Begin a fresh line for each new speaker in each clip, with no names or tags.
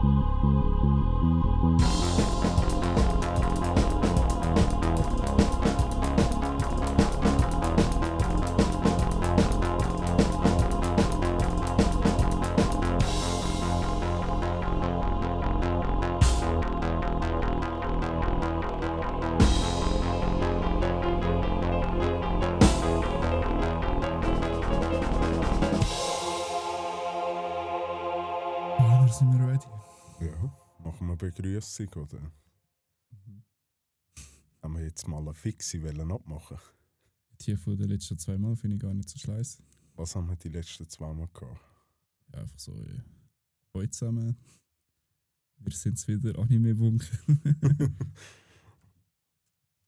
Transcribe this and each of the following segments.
Thank you. Begrüßung, oder?
Mhm.
Haben wir jetzt mal eine fixe wollen abmachen?
Die von den letzten zwei Mal finde ich gar nicht so scheiße.
Was haben wir die letzten zwei Mal gehabt?
Ja, einfach so, ja. Heute zusammen. Wir sind wieder Anime-Bunker.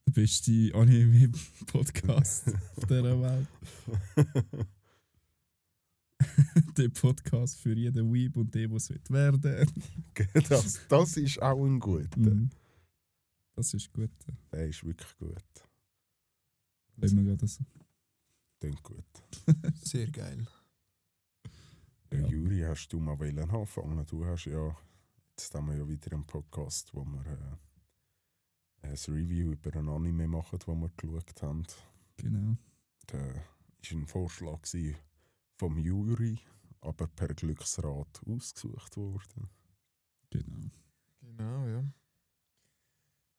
Der beste Anime-Podcast auf dieser Welt. Der Podcast für jeden Weeb und den, was wird werden.
das, das ist auch ein guter.
Mhm. Das ist gut.
Der ist wirklich gut.
Wenn wir gerade so.
Klingt gut.
Sehr geil.
Ja.
Ja.
Juri, hast du mal wollen anfangen? Du hast ja, jetzt haben wir ja wieder einen Podcast, wo wir äh, ein Review über ein Anime machen, das wir geschaut haben.
Genau.
Da war ein Vorschlag gewesen vom Juri, aber per Glücksrat ausgesucht worden.
Genau.
Genau, ja.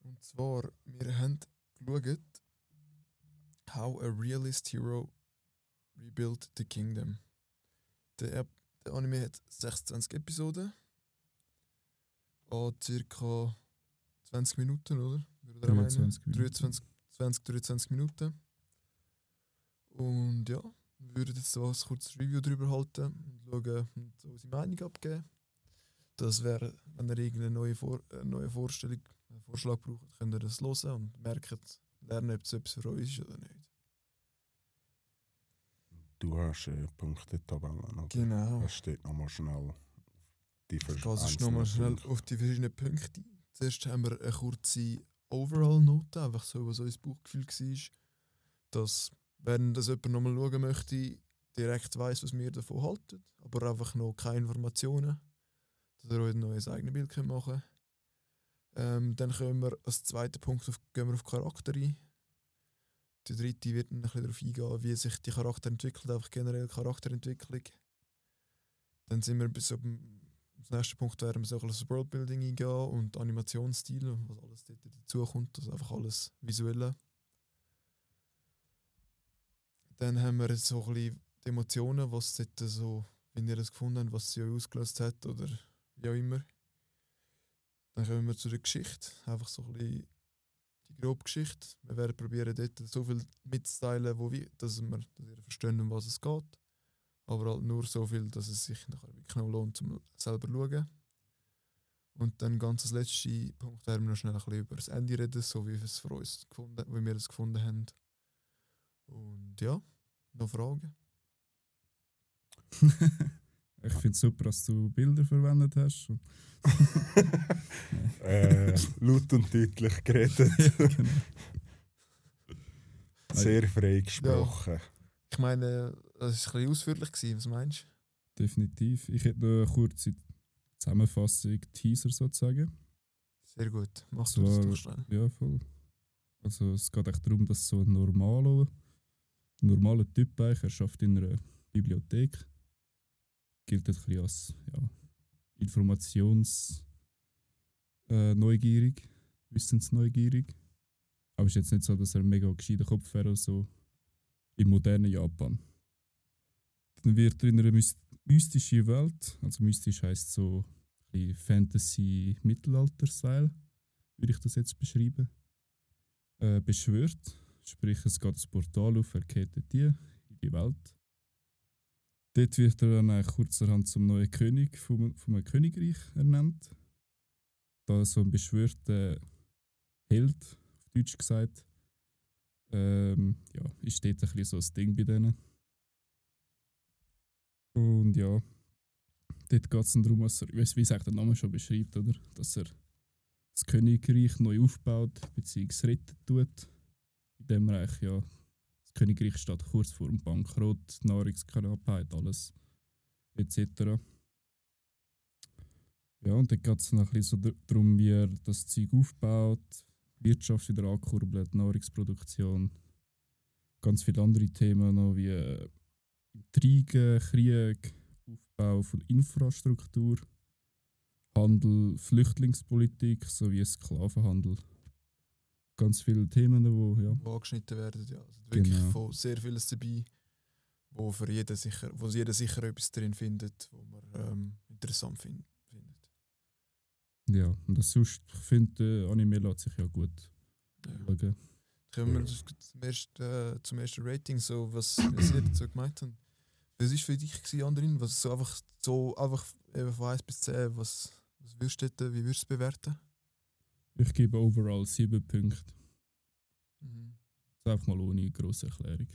Und zwar, wir haben geschaut, How a Realist Hero Rebuilt the Kingdom. Der, der Anime hat 26 Episoden. An circa 20 Minuten, oder? Meinen?
23 Minuten.
23, 20, 23 Minuten. Und ja, wir würden jetzt so ein kurzes Review darüber halten und schauen und unsere Meinung abgeben. Das wäre, wenn ihr irgendeine neue, Vor äh, neue Vorstellung, einen Vorschlag braucht, könnt ihr das hören und merken, lernen, ob es etwas für euch ist oder nicht.
Du hast äh, Punktetabellen, oder?
Genau.
Das steht nochmal schnell die
Ich gehe
vers-
sonst nochmal schnell auf die verschiedenen Punkte. Zuerst haben wir eine kurze Overall-Note, einfach so, was unser Bauchgefühl war. Dass, wenn das jemand nochmal schauen möchte, direkt weiß, was wir davon halten, aber einfach noch keine Informationen, dass ihr euch ein neues eigenes Bild machen könnt. Ähm, dann kommen wir als zweiten Punkt auf, gehen wir auf Charakter ein. Der dritte wird ein bisschen darauf eingehen, wie sich die Charakter entwickelt, einfach generell Charakterentwicklung. Dann sind wir bis als nächsten Punkt werden wir so ein bisschen Worldbuilding eingehen und Animationsstil, was alles dazukommt, also einfach alles Visuelle. Dann haben wir so die Emotionen, was dort so, wenn ihr das gefunden habt, was sie euch ausgelöst hat oder wie auch immer. Dann kommen wir zu der Geschichte, einfach so ein die grobe Geschichte. Wir werden probieren, dort so viel mitzuteilen, wo wir, dass, wir, dass ihr versteht, um was es geht aber halt nur so viel, dass es sich nachher wirklich noch lohnt, zum selber zu schauen. Und dann ganz als letzter Punkt werden wir noch schnell ein bisschen über das Ende reden, so wie wir es für uns gefunden, wie wir es gefunden haben. Und ja, noch Fragen?
ich finde es super, dass du Bilder verwendet hast.
Äh, laut und deutlich geredet.
ja, genau.
Sehr frei gesprochen.
Ich meine, das war ein bisschen ausführlich, gewesen. was meinst du?
Definitiv. Ich hätte noch eine kurze Zusammenfassung, Teaser sozusagen.
Sehr gut, machst du das doch schnell.
Ja, voll. Also es geht echt darum, dass so ein normaler, normaler Typ eigentlich, er schafft in einer Bibliothek, gilt ein als ja, Informations äh, neugierig, wissensneugierig. Aber es ist jetzt nicht so, dass er ein mega gescheiter Kopf wäre, so im modernen Japan. Dann wird er in einer mys- mystischen Welt, also mystisch heisst so ein Fantasy-Mittelalter-Style, würde ich das jetzt beschreiben, äh, beschwört. Sprich, es geht das Portal auf, er geht dort in die Welt. Dort wird er dann kurzerhand zum neuen König vom, vom Königreich ernannt. Da so ein beschwörter Held, auf Deutsch gesagt, ähm, ja, ist dort ein bisschen so das Ding bei denen. Und ja, dort geht es dann darum, was er, wie es- wie es der Name schon beschreibt, oder? dass er das Königreich neu aufbaut bzw. retten tut. Er eigentlich, ja, das Königreich steht kurz vor dem Bankrott, Nahrungsknappheit, alles etc. Ja, und dann geht es noch ein bisschen so darum, wie er das Zeug aufbaut, Wirtschaft wieder ankurbelt, Nahrungsproduktion, ganz viele andere Themen noch wie äh, Intrigen, Krieg, Aufbau von Infrastruktur, Handel, Flüchtlingspolitik sowie Sklavenhandel. Ganz viele Themen, wo ja,
die angeschnitten werden. Ja. Also wirklich
Genau.
von sehr vieles dabei, wo, für jeden sicher, wo jeder sicher etwas drin findet, wo man ähm, interessant fin findet.
ja. Und das sonst, ich finde, äh, Anime lässt sich ja gut
Ja.
schauen.
Kommen wir zum ersten, äh, zum ersten Rating, so, was, was ihr dazu gemeint habt. Was war für dich, gewesen, Andrin? Was so einfach, so einfach eben von 1 bis 10, was, was würdest du wie würdest du es bewerten?
Ich gebe overall 7 Punkte.
Mhm.
Das einfach mal ohne grosse Erklärung.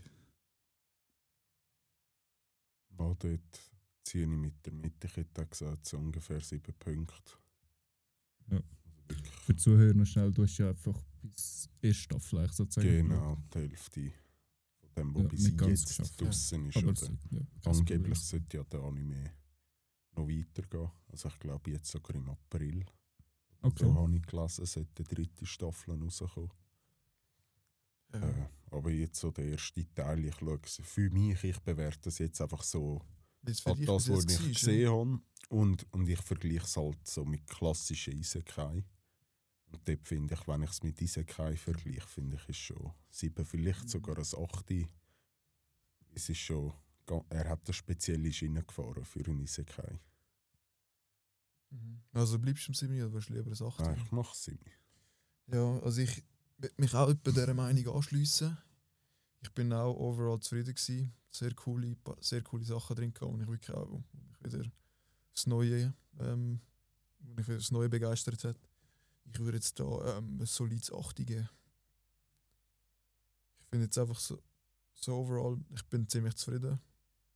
Ja, dort ziehe ich mit der Mitte. Ich hätte gesagt, so ungefähr sieben Punkte.
Ja.
Also
Für die Zuhörer noch schnell, du hast ja einfach bis erste Staffel sozusagen.
genau die Hälfte von dem, was
Ja,
bis jetzt
geschafft,
ja.
draußen ist.
Aber
oder?
es, ja,
Angeblich sollte ja der Anime noch weitergehen. Also ich glaube jetzt sogar im April.
Okay.
So habe ich gelesen, sollte die dritte Staffel rauskommen.
Ja.
Äh, aber jetzt so der erste Teil, ich schaue es für mich, ich bewerte es jetzt einfach so
es
an das, was ich gesehen habe. Und, und ich vergleiche es halt so mit klassischen Isekai. Und dort finde ich, wenn ich es mit Isekai vergleiche, finde ich, ist schon sieben, vielleicht sogar ein achte. Es ist schon, er hat eine spezielle Schiene gefahren für einen Isekai.
Mhm. Also bleibst du im 7 oder willst du lieber ein 8?
Nein, ich mache es
Ja, also ich will mich auch bei dieser Meinung anschliessen. Ich bin auch overall zufrieden gewesen. Sehr coole, sehr coole Sachen drin gehabt und ich wirklich auch wo mich wieder das Neue, ähm, wo mich wieder das Neue begeistert hat. Ich würde jetzt da ähm, ein solides 8 geben. Ich finde jetzt einfach so, so overall, ich bin ziemlich zufrieden.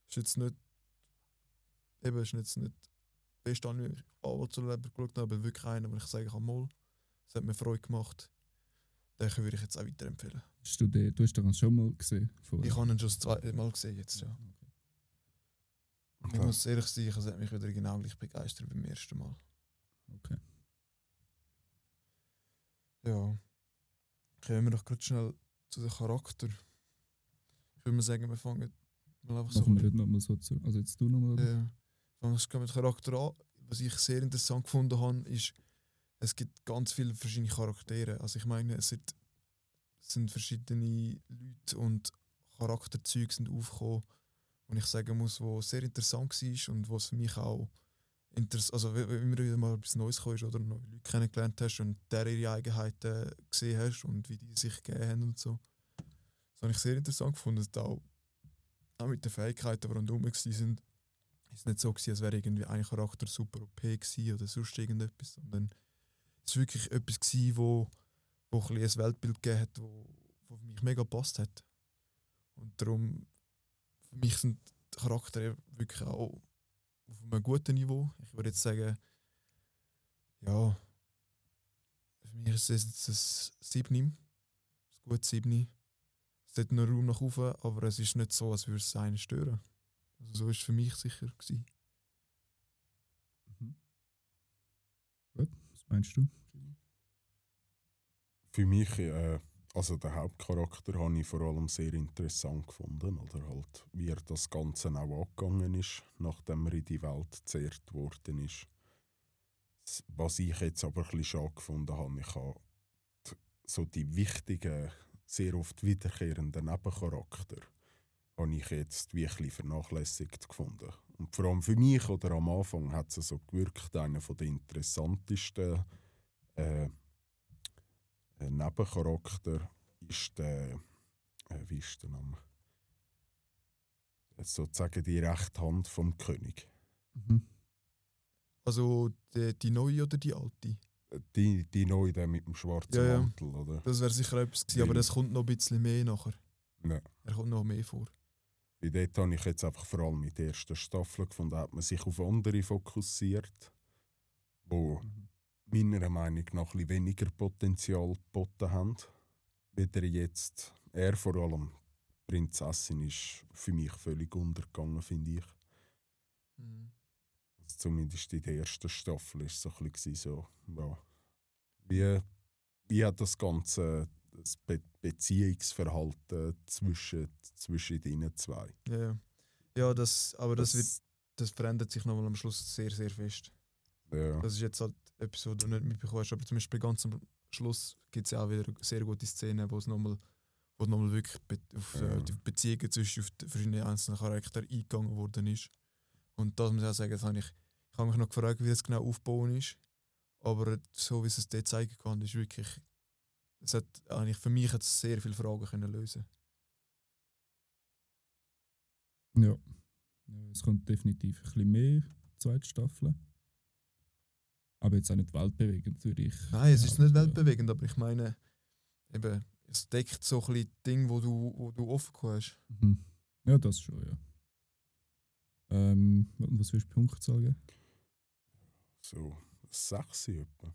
Ist jetzt nicht, eben ist jetzt nicht beste den ich Leben geschaut habe, aber wirklich einer, wo ich kann, mal, es hat mir Freude gemacht. Den würde ich jetzt auch weiterempfehlen.
Hast du, den, du hast den schon mal gesehen? Vorher?
Ich habe ihn schon das zweite Mal gesehen jetzt, ja. Ich
Okay.
muss ehrlich sein, es hat mich wieder genau gleich begeistert beim ersten Mal.
Okay.
Ja. Kommen wir doch gerade schnell zu dem Charakter. Ich würde mal sagen, wir fangen mal einfach so
Machen wir nicht nochmal so zu. Also jetzt du nochmal. oder?
Wir mit Charakter an. Was ich sehr interessant gefunden habe, ist, es gibt ganz viele verschiedene Charaktere. Also ich meine, es sind, es sind verschiedene Leute und Charakterzüge sind aufgekommen, und ich sagen muss, wo sehr interessant war und was für mich auch interess also immer wieder mal etwas Neues kommst oder neue Leute kennengelernt hast und der ihre Eigenheiten gesehen hast und wie die sich gegeben haben und so. Das habe ich sehr interessant gefunden. Auch, auch mit den Fähigkeiten, die rundherum waren, ist nicht so gewesen, als wäre irgendwie ein Charakter super OP oder sonst irgendetwas, sondern es war wirklich etwas gewesen, wo, wo ein, ein Weltbild gegeben hat, wo, wo für mich mega gepasst hat. Und darum, für mich sind Charaktere wirklich auch auf einem guten Niveau. Ich würde jetzt sagen, ja, für mich ist es jetzt ein 7, ein gutes 7. Es hat noch Raum nach oben, aber es ist nicht so, als würde es einen stören. Also so war es für mich sicher. Gewesen.
Mhm. Gut, was meinst du?
Für mich, äh, also der Hauptcharakter, habe ich vor allem sehr interessant gefunden. Oder halt, wie er das Ganze auch angegangen ist, nachdem er in die Welt gezerrt worden ist. Was ich jetzt aber ein bisschen schade gefunden habe, ich habe die, so die wichtigen, sehr oft wiederkehrenden Nebencharakter habe ich jetzt bisschen vernachlässigt gefunden. Und vor allem für mich oder am Anfang hat es so gewirkt, einer der interessantesten äh, ein Nebencharakter ist der, äh, wie ist der Name? Äh, Sozusagen die rechte Hand vom König.
Mhm.
Also die, die neue oder die alte?
Äh, Die, die neue, der mit dem schwarzen
Ja, ja.
Mantel, oder?
Das wäre sicher etwas gewesen, aber das kommt noch ein bisschen mehr nachher.
Ja.
Er kommt noch mehr vor.
Weil dort habe ich jetzt einfach vor allem mit der ersten Staffel gefunden, hat man sich auf andere fokussiert, wo meiner Meinung nach ein weniger Potenzial geboten haben. Wieder jetzt, er vor allem, Prinzessin ist für mich völlig untergegangen, finde ich.
Mhm.
Also zumindest in der ersten Staffel ist so ein bisschen so, ja, wie, wie hat das ganze das Be Beziehungsverhalten zwischen, zwischen den zwei?
Ja, ja. ja das, aber das, wird, das verändert sich nochmal am Schluss sehr, sehr fest.
ja,
Das ist jetzt halt etwas, was du nicht mitbekommst, aber zum Beispiel ganz am Schluss gibt es ja auch wieder sehr gute Szenen, wo es nochmal wo nochmal wirklich auf
Ja.
äh, die Beziehungen zwischen auf die verschiedenen einzelnen Charaktere eingegangen worden ist. Und das muss ich auch sagen, das habe ich, ich habe mich noch gefragt, wie das genau aufbauen ist. Aber so wie es es dort zeigen kann, ist wirklich, es hat eigentlich für mich hat es sehr viele Fragen können lösen.
Ja. Es kommt definitiv ein bisschen mehr, zweite Staffel. Aber jetzt auch nicht weltbewegend, würde ich.
Nein, es ist nicht weltbewegend, aber ich meine, eben, es deckt so ein bisschen Dinge, wo du, wo du offen hast.
Mhm. Ja, das schon, ja. Ähm, was würdest du Punktzahl geben?
so sechs etwa.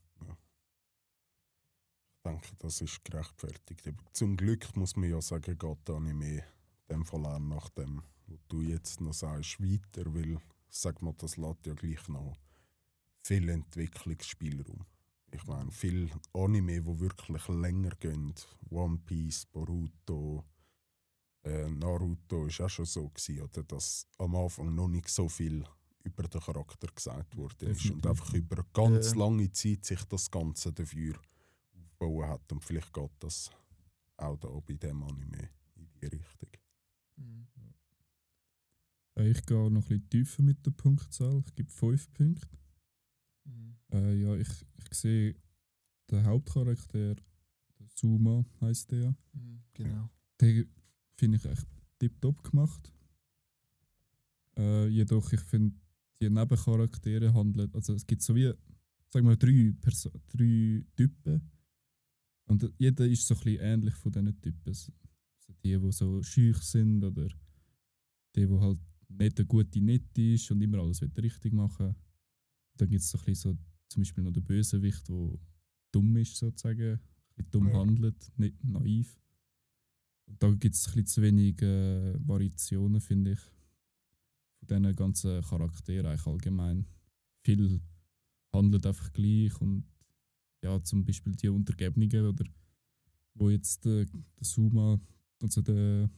Ich denke, das ist gerechtfertigt. Aber zum Glück muss man ja sagen, geht da nicht mehr dem Fall auch nach dem, was du jetzt noch sagst, weiter, weil, sag mal, das lässt ja gleich noch viel Entwicklungsspielraum. Ich meine, viel Anime, die wirklich länger gehen. One Piece, Boruto, äh, Naruto ist auch schon so gewesen, oder, dass am Anfang noch nicht so viel über den Charakter gesagt ist und einfach über eine ganz lange Zeit sich das Ganze dafür aufgebaut hat und vielleicht geht das auch da bei dem Anime in die Richtung.
Mhm.
Äh, ich gehe noch ein bisschen tiefer mit der Punktzahl. Ich gebe 5 Punkte.
Mhm.
Äh, ja, ich, ich sehe den Hauptcharakter, der Suma heißt der ja.
Mhm. Genau.
Den finde ich echt tiptop gemacht. Äh, jedoch, ich finde, die Nebencharaktere handeln, also es gibt so wie, sagen wir, drei, Perso drei Typen. Und jeder ist so ein bisschen ähnlich von diesen Typen. So die, die so schüch sind oder die, die halt nicht der gute Nett ist und immer alles will richtig machen Dann gibt es so ein bisschen so, zum Beispiel noch den Bösewicht, der dumm ist, sozusagen, ein bisschen dumm
Ja.
handelt, nicht naiv. Und da gibt es ein bisschen zu wenig äh, Variationen, finde ich. Von diesen ganzen Charakteren eigentlich allgemein. Viel handelt einfach gleich und ja, zum Beispiel die Untergebenen oder wo jetzt äh, der Suma, also der,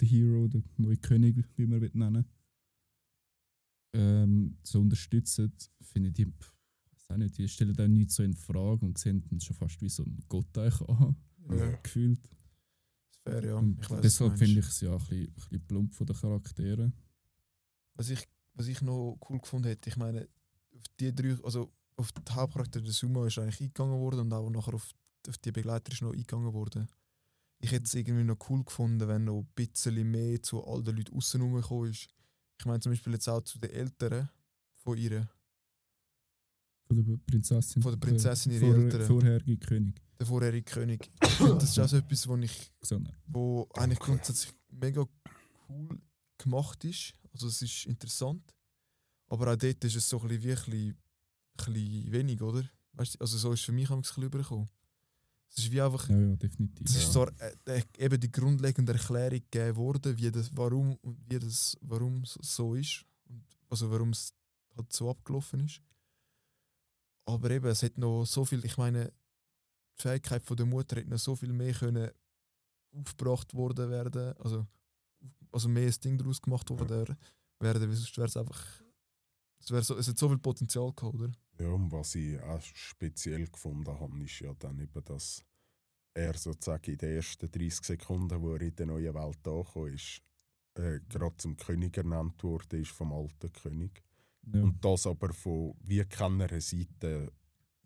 der Hero, der neue König, wie man will nennen ähm, so unterstützen, finde ich weiß auch nicht, die stellen auch nichts so in Frage und sehen ihn schon fast wie so ein Gott eigentlich an,
Ja.
gefühlt.
Fair, ja. Ich du
deshalb finde ich es ja ein bisschen, ein bisschen plump von den Charakteren.
was ich, was ich noch cool gefunden hätte, ich meine, auf die drei, also auf den Hauptcharakter der Suma ist eigentlich eingegangen worden und auch nachher auf, auf die Begleiter ist noch eingegangen worden. Ich hätte es irgendwie noch cool gefunden, wenn noch ein bisschen mehr zu all den Leuten außen gekommen ist. Ich meine zum Beispiel jetzt auch zu den Eltern von ihr,
Von der Prinzessin.
Von der Prinzessin, ihre
vor,
Eltern.
Vorherige König.
der vorherige König. Das ist auch so etwas, wo ich wo eigentlich grundsätzlich mega cool gemacht ist. Also es ist interessant. Aber auch dort ist es so ein bisschen, wie ein bisschen, bisschen wenig, oder? Weißt du, also so ist für mich ein bisschen übergekommen. Es ist wie einfach,
Ja, ja, definitiv.
es ist
Ja.
zwar äh, äh, eben die grundlegende Erklärung gegeben worden, wie das, warum und wie das, warum es so ist. Und also warum es halt so abgelaufen ist. Aber eben, es hat noch so viel, ich meine, die Fähigkeit von der Mutter hätte noch so viel mehr können aufgebracht worden werden, also, also mehr ein Ding daraus gemacht worden werden, weil sonst wäre es einfach, es, wär so, es hat so viel Potenzial gehabt, oder?
Ja, und was ich auch speziell gefunden habe, ist ja dann eben, dass er sozusagen in den ersten 30 Sekunden, wo er in der neuen Welt angekommen ist, äh, gerade zum König ernannt wurde, ist vom alten König.
Ja.
Und das aber von wie keiner Seite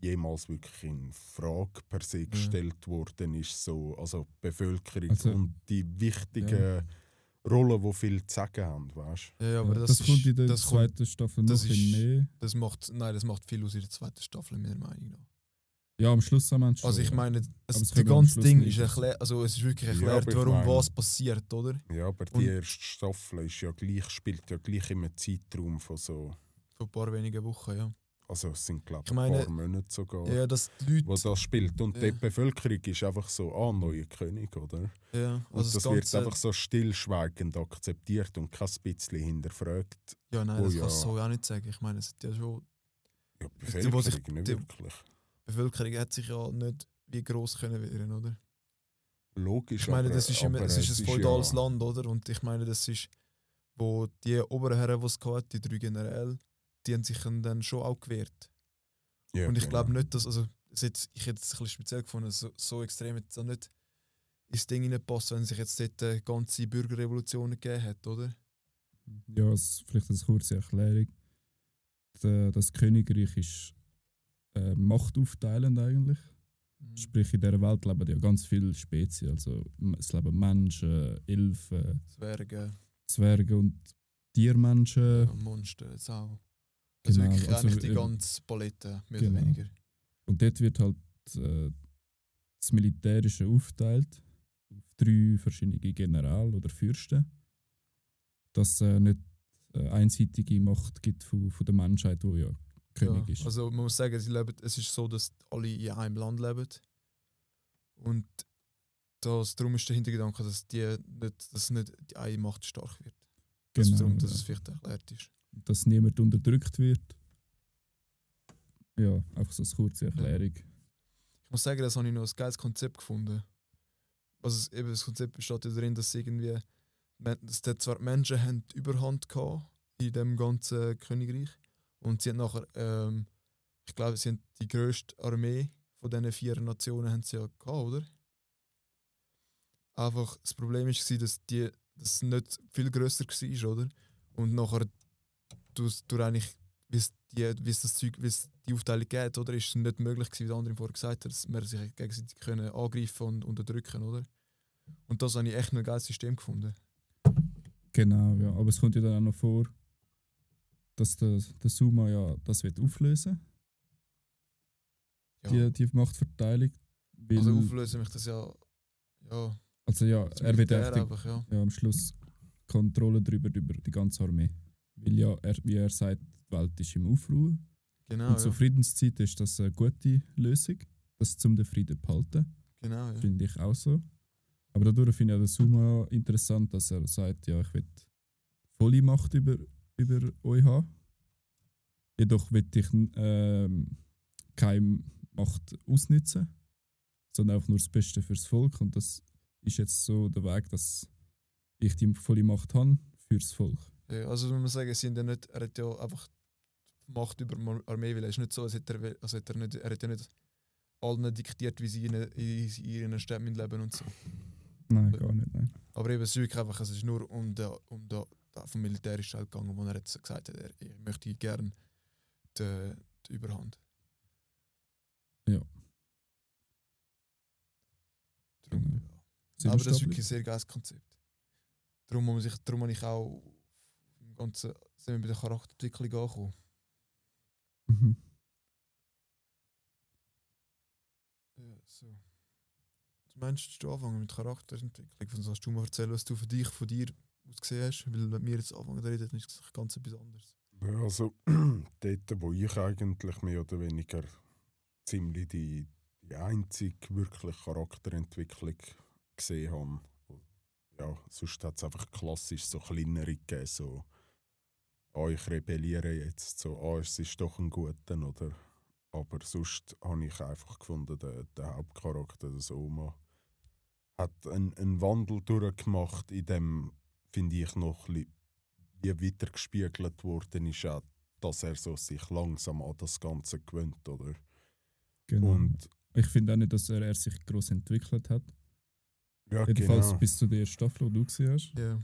jemals wirklich in Frage per se gestellt worden ist. So, also die Bevölkerung
Also,
und die wichtigen
ja.
Rollen, die viel zu sagen haben, weißt
Ja, ja,
Ja,
aber
das,
das,
kommt in der
das, kommt,
zweiten Staffel noch
das
ein bisschen
ist-
mehr.
das macht, nein, das macht viel aus in der zweiten Staffel, meiner Meinung nach.
Ja, am Schluss haben wir es schon.
Also ich
ja.
meine,
das am
ganze Ding
nicht
ist erklärt, also es ist wirklich
Ja,
erklärt,
ich
warum
meine-
was passiert, oder?
Ja, aber die
Und-
erste Staffel ist ja gleich, spielt ja gleich im Zeitraum von so
Vor ein paar wenigen Wochen, ja.
Also es sind glaube ich
meine,
ein paar Monate sogar,
Ja, dass die
wo
Leute.
das spielt. Und
Ja.
die Bevölkerung ist einfach so, ah, neuer König, oder?
Ja,
Und
also
das
das
wird
Ganze.
einfach so stillschweigend akzeptiert und kein bisschen hinterfragt.
ja, nein,
Oh
das
ja.
kannst du so auch nicht sagen. Ich meine, es hat ja schon.
Ja, die
Die, die
Bevölkerung, nicht
die-
wirklich.
Die Bevölkerung hat sich ja nicht wie groß können wehren, oder?
Logisch,
Ich meine,
aber,
das ist, immer, es ist ein feudales
ja,
Land, oder? Und ich meine, das ist, wo die oberen Herren, die es hatten, die drei Generäle, die haben sich dann schon auch gewehrt.
Ja,
und ich
genau.
glaube nicht, dass, also, es jetzt, ich hätte es ein bisschen speziell gefunden, so, so extrem jetzt auch nicht ins Ding hineinpasst, wenn sich jetzt dort eine ganze Bürgerrevolution gegeben hat, oder?
Ja, es, vielleicht eine kurze Erklärung. Das Königreich ist äh, machtaufteilend eigentlich.
Mhm.
Sprich, in dieser Welt leben ja ganz viele Spezien. Also es leben Menschen, Elfen,
Zwerge,
Zwerge und Tiermenschen.
ja, Monster, Sau. Also
Genau,
wirklich
also
eigentlich die
eben-
ganze Palette, mehr
Genau.
oder weniger.
Und dort wird halt äh, das Militärische aufgeteilt auf drei verschiedene Generäle oder Fürsten. Dass es äh, nicht äh, einseitige Macht gibt von, von der Menschheit, wo ja König
ja,
ist.
Also man muss sagen, sie leben, es ist so, dass alle in einem Land leben. Und das, darum ist der Hintergedanke, dass, die nicht, dass nicht die eine Macht stark wird.
Genau,
darum, dass
ja.
es vielleicht erklärt ist.
Dass niemand unterdrückt wird. Ja, einfach so eine kurze Erklärung.
Ich muss sagen, das habe ich noch ein geiles Konzept gefunden. Also eben das Konzept besteht ja darin, dass irgendwie dass zwar die Menschen haben die Überhand gehabt in dem ganzen Königreich und sie haben nachher, ähm, ich glaube, sie haben die grösste Armee von diesen vier Nationen haben sie ja gehabt, oder? Einfach das Problem war, dass die dass es nicht viel grösser war, oder? Und nachher durch, durch eigentlich wie es die, wie es das Zeug, wie es die Aufteilung geht, oder ist es nicht möglich gewesen, wie der andere vorher gesagt hat, dass wir sich gegenseitig können angreifen und unterdrücken, oder? Und das habe ich echt ein geiles System gefunden.
Genau, ja. Aber es kommt ja dann auch noch vor, dass der, der Suma ja das wird auflösen
Ja.
die, die Machtverteilung.
Also auflösen mich das ja, ja,
also ja, er wird einfach,
ja.
ja, am Schluss Kontrolle darüber, über die ganze Armee. Weil ja, er, wie er sagt, die Welt ist im Aufruhr.
Genau,
und zur
ja.
Friedenszeit ist das eine gute Lösung, das zum den Frieden zu behalten.
genau, ja.
Finde ich auch so. Aber dadurch finde ich auch den Suma interessant, dass er sagt, ja, ich will volle Macht über, über euch haben. Jedoch will ich ähm, keine Macht ausnutzen, sondern auch nur das Beste fürs Volk. Und das ist jetzt so der Weg, dass ich die volle Macht habe fürs Volk.
Ja. Also wenn man sagen, sie sind ja nicht, er hat ja einfach Macht über die Armee, weil er ist nicht so, als hätte er, also hat er, nicht, er hat ja nicht allen diktiert, wie sie in, in, in ihren Städten leben und so.
Nein, gar nicht. Nein.
Aber eben, es ist wirklich einfach, es ist nur um den, um den, vom militärischen Teil gegangen, wo er jetzt gesagt hat, er, ich möchte gerne die, die Überhand.
Ja.
Darum,
Genau.
ja. Aber das ist wirklich ein sehr geiles Konzept. Darum, muss sich, darum habe ich auch im ganzen, sind wir bei der Charakterentwicklung angekommen.
Mhm.
Ja, so. Was meinst du, du anfangen mit Charakterentwicklung? Was hast du mal erzählen, was du für dich, von dir aus gesehen hast? Weil wenn wir jetzt anfangen zu reden, ist es ganz etwas anderes.
Ja, also dort, wo ich eigentlich mehr oder weniger ziemlich die, die einzige wirklich Charakterentwicklung gesehen habe. Ja, sonst hat es einfach klassisch so kleinere gegeben, so «Ah, ich rebelliere jetzt», so «Ah, es ist doch ein Guter», oder? Aber sonst habe ich einfach gefunden, der, der Hauptcharakter, der Soma, hat einen, einen Wandel durchgemacht, in dem, finde ich, noch ein bisschen wie wiedergespiegelt worden ist, auch, dass er so sich langsam an das Ganze gewöhnt, oder?
Genau.
Und
ich finde auch nicht, dass er, er sich groß entwickelt hat.
ja,
Jedenfalls
genau.
bis zu der ersten Staffel, die du gesehen hast.
Ja.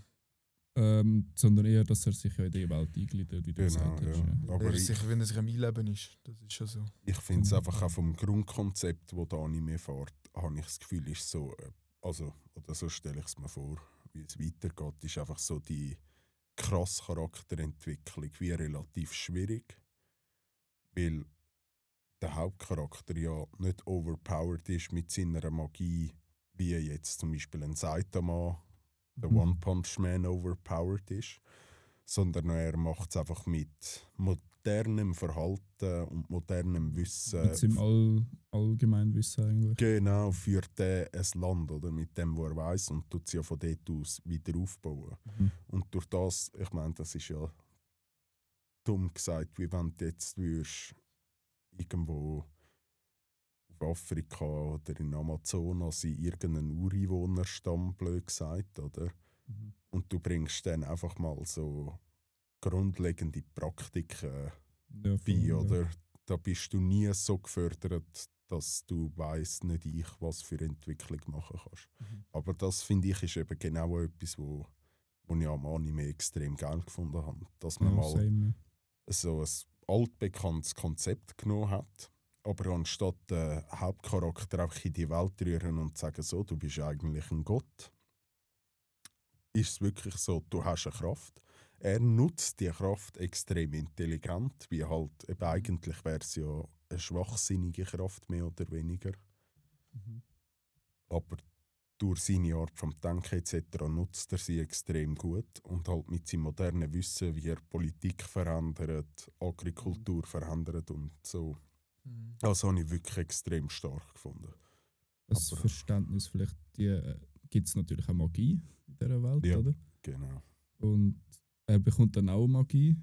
Ähm, sondern eher, dass er sich ja in die Welt eingliedert, wie du
Genau,
gesagt hast.
ja.
Ja.
Aber
wenn, er
ich-
sich, wenn er sich am Einleben ist, das ist schon so.
Ich finde es einfach auch vom Grundkonzept, wo der Anime fährt, habe ich das Gefühl, ist so, äh, also, oder so stelle ich es mir vor, wie es weitergeht, ist einfach so die krasse Charakterentwicklung wie relativ schwierig, weil der Hauptcharakter ja nicht overpowered ist mit seiner Magie, wie jetzt zum Beispiel ein Saitama, der
Mhm.
One Punch Man overpowered ist, sondern er macht es einfach mit Mo modernem Verhalten und modernem Wissen.
Mit seinem All Allgemeinwissen eigentlich.
Genau, führt er ein Land oder, mit dem, was er weiß und tut es ja von dort aus wieder aufbauen.
Mhm.
Und durch das, ich meine, das ist ja dumm gesagt, wie wenn du jetzt würdest, irgendwo Afrika oder in Amazonas in irgendeinen Ureinwohnerstamm, blöd gesagt, oder?
Mhm.
Und du bringst dann einfach mal so grundlegende Praktiken
Ja,
bei,
ja.
oder? Da bist du nie so gefördert, dass du weißt, nicht ich, was für Entwicklung machen kannst.
Mhm.
Aber das finde ich ist eben genau etwas, wo, wo ich am Anime extrem geil gefunden habe. Dass man
Ja,
mal
same,
so ein altbekanntes Konzept genommen hat, aber anstatt den Hauptcharakter einfach in die Welt rühren und sagen, so, du bist eigentlich ein Gott, ist es wirklich so, du hast eine Kraft. Er nutzt die Kraft extrem intelligent, wie halt, eben eigentlich wäre es ja eine schwachsinnige Kraft, mehr oder weniger.
Mhm.
Aber durch seine Art vom Denken etc. nutzt er sie extrem gut und halt mit seinem modernen Wissen, wie er Politik verändert, Agrikultur verändert und so.
Mhm.
Das habe ich wirklich extrem stark gefunden.
Das
Aber-
Verständnis vielleicht, die äh, gibt es natürlich auch Magie in dieser Welt,
Ja.
oder?
Genau.
Und er bekommt dann auch Magie.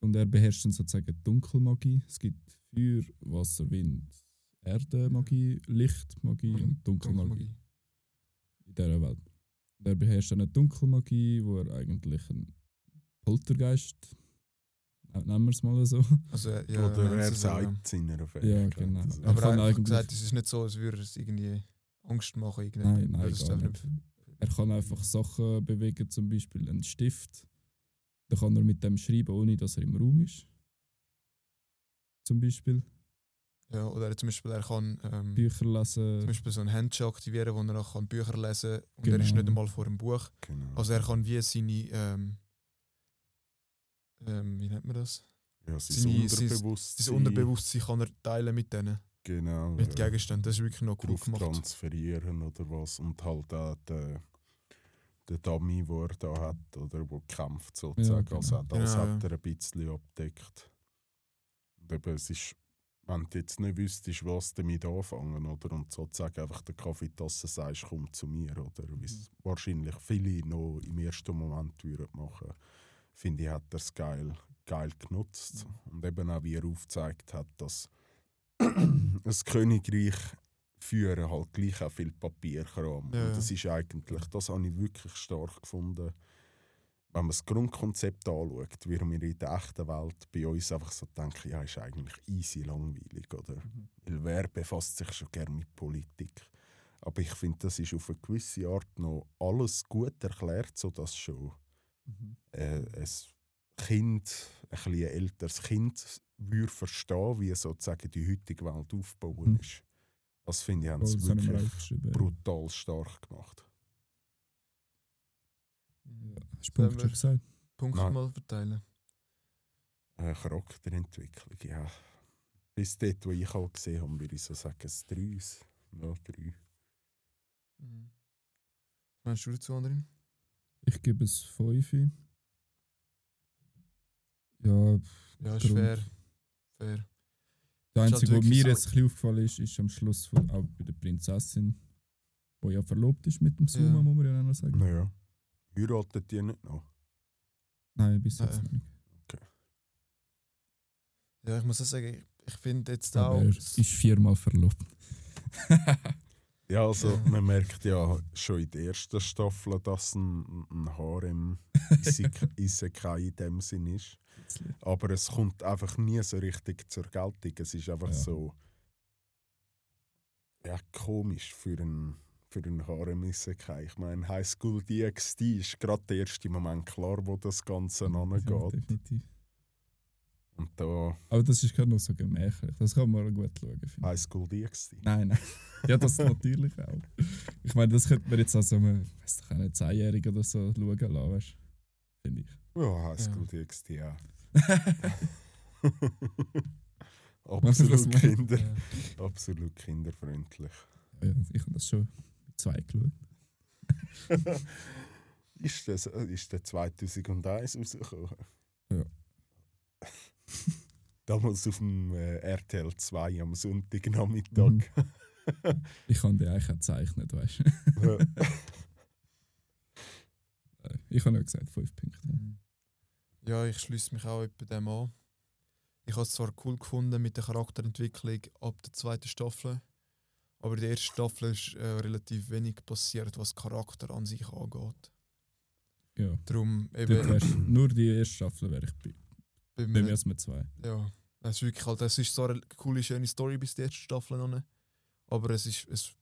Und er beherrscht dann sozusagen Dunkelmagie. Es gibt Feuer, Wasser, Wind, Erde, Magie, Lichtmagie und Dunkelmagie in dieser Welt. Und er beherrscht dann eine Dunkelmagie, wo er eigentlich ein Poltergeist, nennen wir es mal so.
Also, ja, ja,
Oder er
so, ja.
sagt seiner Fähigkeit.
genau.
Also,
Er
Aber einfach
eigentlich-
gesagt, es ist nicht so, als würde es irgendwie Angst machen. Irgendwie.
Nein, nein,
Würde es
gar nicht. Er kann einfach Sachen bewegen, zum Beispiel einen Stift. Dann kann er mit dem schreiben, ohne dass er im Raum ist. Zum Beispiel
Ja, oder zum Beispiel, er kann ähm,
Bücher
zum
lesen.
Beispiel so ein Handschuh aktivieren, wo er auch kann Bücher lesen kann. Und er ist
Genau.
nicht einmal vor einem Buch.
genau.
Also er kann wie seine, ähm, ähm, wie nennt man das?
ja, sein Unterbewusstsein.
Sein Unterbewusstsein kann er teilen mit denen,
Genau.
mit
ja.
Gegenständen. Das ist wirklich noch cool gemacht.
transferieren oder was. Und halt auch der, der Dummy, den er da hat, oder wo kämpft sozusagen.
genau.
Also auch das
Genau,
hat
ja.
er ein bisschen abdeckt. Und eben, es ist, wenn du jetzt nicht wüsstest, was damit anfangen, oder? Und sozusagen einfach der Kaffeetasse sagst, komm zu mir, oder? Wie es wahrscheinlich viele noch im ersten Moment würden machen. Finde ich, hat er es geil, geil genutzt. Und eben auch, wie er aufgezeigt hat, dass das Königreich führen halt gleich auch viel Papierkram.
Ja,
Und das ist eigentlich, das habe ich wirklich stark gefunden. Wenn man das Grundkonzept anschaut, wie wir in der echten Welt bei uns einfach so denken, ja, ist eigentlich easy langweilig, oder?
Mhm.
Weil wer befasst sich schon gerne mit Politik? Aber ich finde, das ist auf eine gewisse Art noch alles gut erklärt, sodass schon
Mhm.
äh, ein Kind, ein bisschen älteres Kind, würde verstehen, wie sozusagen die heutige Welt aufgebaut
Mhm.
ist. Das finde ich, haben sie
das haben wir
wirklich brutal stark gemacht.
Mhm.
Ja, hast du Punkt gesagt?
Punkt
Nein.
mal verteilen.
Äh, Charakterentwicklung, ja. Bis dort, wo ich auch gesehen habe, würde ich so sagen, ein 3. Ja, 3.
Mhm. Was meinst du dazu, Andrin?
Ich gebe es 5. Ja,
Ja, ist
Grund.
fair.
der
Ist halt
Einzige, was mir
so-
jetzt ein bisschen aufgefallen ist, ist am Schluss von, auch bei der Prinzessin, die ja verlobt ist mit dem Suma,
Ja.
muss man ja noch sagen.
Naja. Heiratet ihr nicht noch?
Nein, bis jetzt noch nicht.
Ja, ich muss auch sagen, ich, ich finde jetzt
Aber
auch.
er ist viermal verlobt.
Ja, also man merkt ja schon in der ersten Staffel, dass ein, ein Harem Isek- Isekai in dem Sinn ist. Aber es kommt einfach nie so richtig zur Geltung. Es ist einfach
Ja.
so ja, komisch für einen, für einen Harem Isekai. Ich meine, High School DxD ist gerade der erste Moment klar, wo das Ganze
Ja,
angeht.
definitiv.
Und da
Aber das ist gerade noch so gemächlich. Das kann man gut schauen. finde ich.
High School DxD.
Nein, nein. Ja, das natürlich auch. Ich meine, das könnte man jetzt auch so einem, weiß doch auch nicht, Zehnjährigen oder so schauen lassen, weißt du? Finde ich.
Ja, High
Ja.
School DxD ja. Absolut? Kinder,
Ja.
absolut kinderfreundlich.
Ja, ich habe das schon mit zwei geschaut.
Ist, das, äh, ist der 2001 rausgekommen?
Ja.
Damals auf dem äh, RTL 2 am Sonntagnachmittag.
Mhm. Ich kann die eigentlich auch zeichnen, weißt du. Ich habe ja gesagt, 5 Punkte.
Mhm. Ja, ich schließe mich auch etwa dem an. Ich habe es zwar cool gefunden mit der Charakterentwicklung ab der zweiten Staffel, aber in der ersten Staffel ist äh, relativ wenig passiert, was Charakter an sich angeht.
Ja.
Darum eben
nur die erste Staffel wäre ich bei,
mir,
mir erstmal zwei.
ja, es ist wirklich halt, es ist so eine coole, schöne Story bis die erste Staffel noch nicht, aber es ist es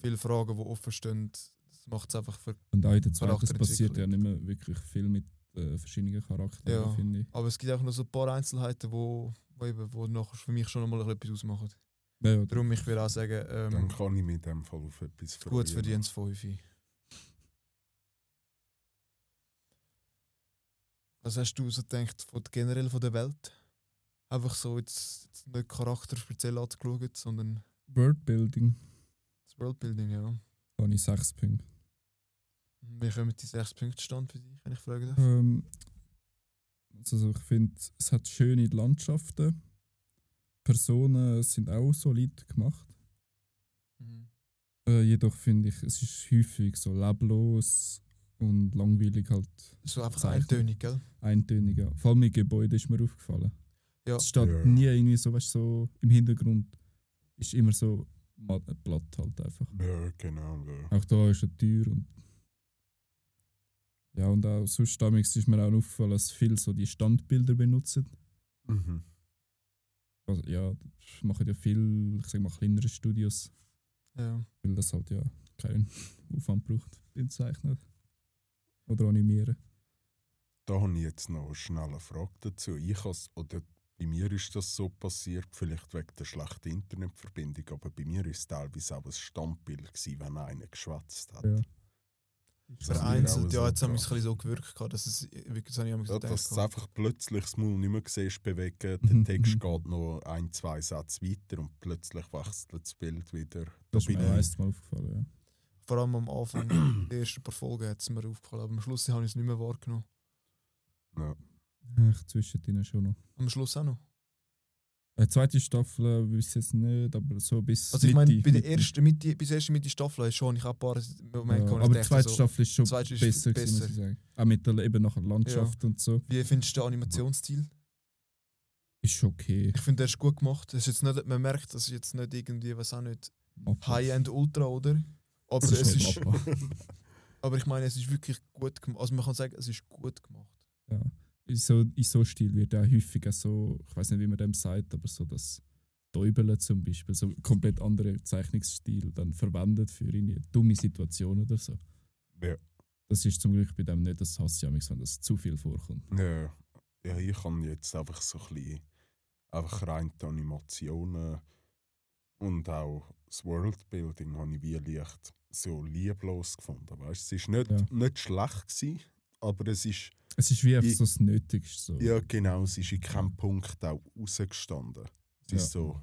viele Fragen, die offen stehen. Das macht es einfach für
Und auch in der zweiten es passiert ja nicht mehr wirklich viel mit äh, verschiedenen Charakteren,
Ja.
finde ich.
Aber es gibt auch noch so ein paar Einzelheiten, wo, wo, eben, wo nachher für mich schon mal etwas ausmachen.
Ja, ja,
Darum, ich würde auch sagen,
Dann
ähm,
kann ich in dem Fall auf etwas freuen.
gut verdient es 5. Was hast du so gedacht von, generell von der Welt? Einfach so jetzt, jetzt nicht Charakter speziell angeschaut, sondern
Worldbuilding
das Worldbuilding, ja.
habe ich 6 Punkte.
Wie kommen die 6 Punkte stand für dich, wenn ich fragen darf?
Ähm, also ich finde, es hat schöne Landschaften. Personen sind auch solid gemacht.
Mhm.
Äh, jedoch finde ich, es ist häufig so leblos und langweilig halt
So einfach
Zeichnen.
eintönig, gell?
eintönig. Ja. Vor allem mit Gebäuden ist mir aufgefallen.
Ja.
Es steht
Ja.
nie irgendwie so, weißt, so im Hintergrund. Ist immer so platt halt einfach.
Ja, genau. Ja.
Auch da ist eine Tür und ja und auch sonst damals ist mir auch aufgefallen, dass viele so die Standbilder benutzen.
Mhm.
Also, ja, das machen ja viele, ich sag mal, kleinere Studios,
Ja.
weil das halt ja keinen Aufwand braucht beim Zeichnen oder Animieren.
Da habe ich jetzt noch schnell eine Frage dazu. Ich has, oder bei mir ist das so passiert, vielleicht wegen der schlechten Internetverbindung, aber bei mir ist es teilweise auch ein Standbild, gewesen, wenn einer geschwätzt hat.
Ja.
Das ist mir
Vereinzelt, ja,
so
jetzt haben wir es
gegangen.
ein bisschen so gewirkt, dass es wirklich,
Ja,
gedacht.
dass du einfach plötzlich das Maul nicht mehr siehst, bewegen, der Text geht noch ein, zwei Sätze weiter und plötzlich wechselt das Bild wieder. Da
Das ist
bin
mir erst mal aufgefallen, ja.
Vor allem am Anfang, die ersten paar Folgen hat es mir aufgefallen, aber am Schluss habe ich es nicht mehr wahrgenommen.
ja.
Ich zwischendrin schon noch.
Am Schluss auch noch.
Eine zweite Staffel weiß ich jetzt nicht, aber so bis
Also ich meine, bei der ersten, Mitte, bis erste Mitte Staffel schon, ich habe ein paar Momente,
Ja, aber die zweite
so,
Staffel ist schon
zweite ist
besser, gewesen, muss ich sagen. Auch mit der eben nachher Landschaft und so.
Wie findest du den Animationsstil?
Ist schon okay.
Ich finde, der ist gut gemacht. Es ist jetzt nicht, man merkt, das ist jetzt nicht irgendwie, was auch nicht. High-End Ultra, oder? Aber
Das
es
ist
ist, aber ich meine, es ist wirklich gut gemacht. Also man kann sagen, es ist gut gemacht.
Ja. In so, in so Stil wird auch häufiger so, ich weiß nicht, wie man dem sagt, aber so das Täubeln zum Beispiel, so komplett andere Zeichnungsstil dann verwendet für eine dumme Situation oder so.
Ja.
Das ist zum Glück bei dem nicht, das manchmal, wenn das zu viel vorkommt.
Ja, ja, ich kann jetzt einfach so ein bisschen einfach rein die Animationen und auch das Worldbuilding habe ich wie leicht so lieblos gefunden. Weißt? Es war nicht,
Ja.
nicht schlecht, gewesen, aber es ist,
Es ist wie einfach so das Nötigste. So.
ja genau, es ist in keinem Punkt auch rausgestanden. Es ist
Ja.
so,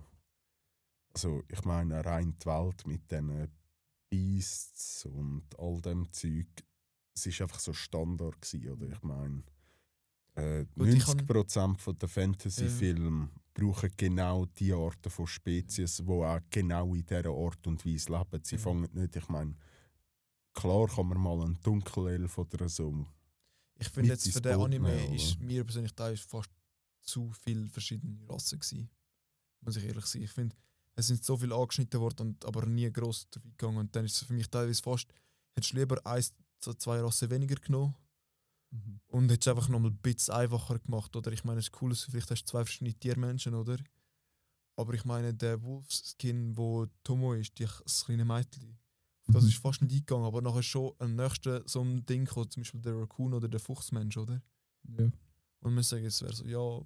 also ich meine, rein die Welt mit diesen Beasts und all dem Zeug, es ist einfach so Standard gewesen, oder? Ich meine, äh,
Gut, ich kann-
90% von der Fantasy-Filme brauchen genau die Arten von Spezies, die auch genau in dieser Art und Weise leben. Sie
Mhm.
fangen nicht, ich meine, klar kann man mal einen Dunkelelf oder so.
Ich finde jetzt für den Anime
nehmen,
ist mir persönlich da ist fast zu viele verschiedene Rassen gewesen. Muss ich ehrlich sein. Ich finde, es sind so viele angeschnitten worden, und, aber nie gross drauf gegangen. Und dann ist es für mich teilweise fast, hättest du lieber eins, so zwei Rassen weniger genommen
Mhm.
und hättest einfach nochmal ein bisschen einfacher gemacht. Oder ich meine, es ist cool, dass du vielleicht hast du zwei verschiedene Tiermenschen, oder? Aber ich meine, der Wolfskin, wo Tomo ist, die, das kleine Mädchen, das
Mhm.
ist fast nicht eingegangen, aber nachher schon am nächsten so ein Ding gekommen, zum Beispiel der Raccoon oder der Fuchsmensch, oder?
Ja.
Und man sagen, es wäre so, ja,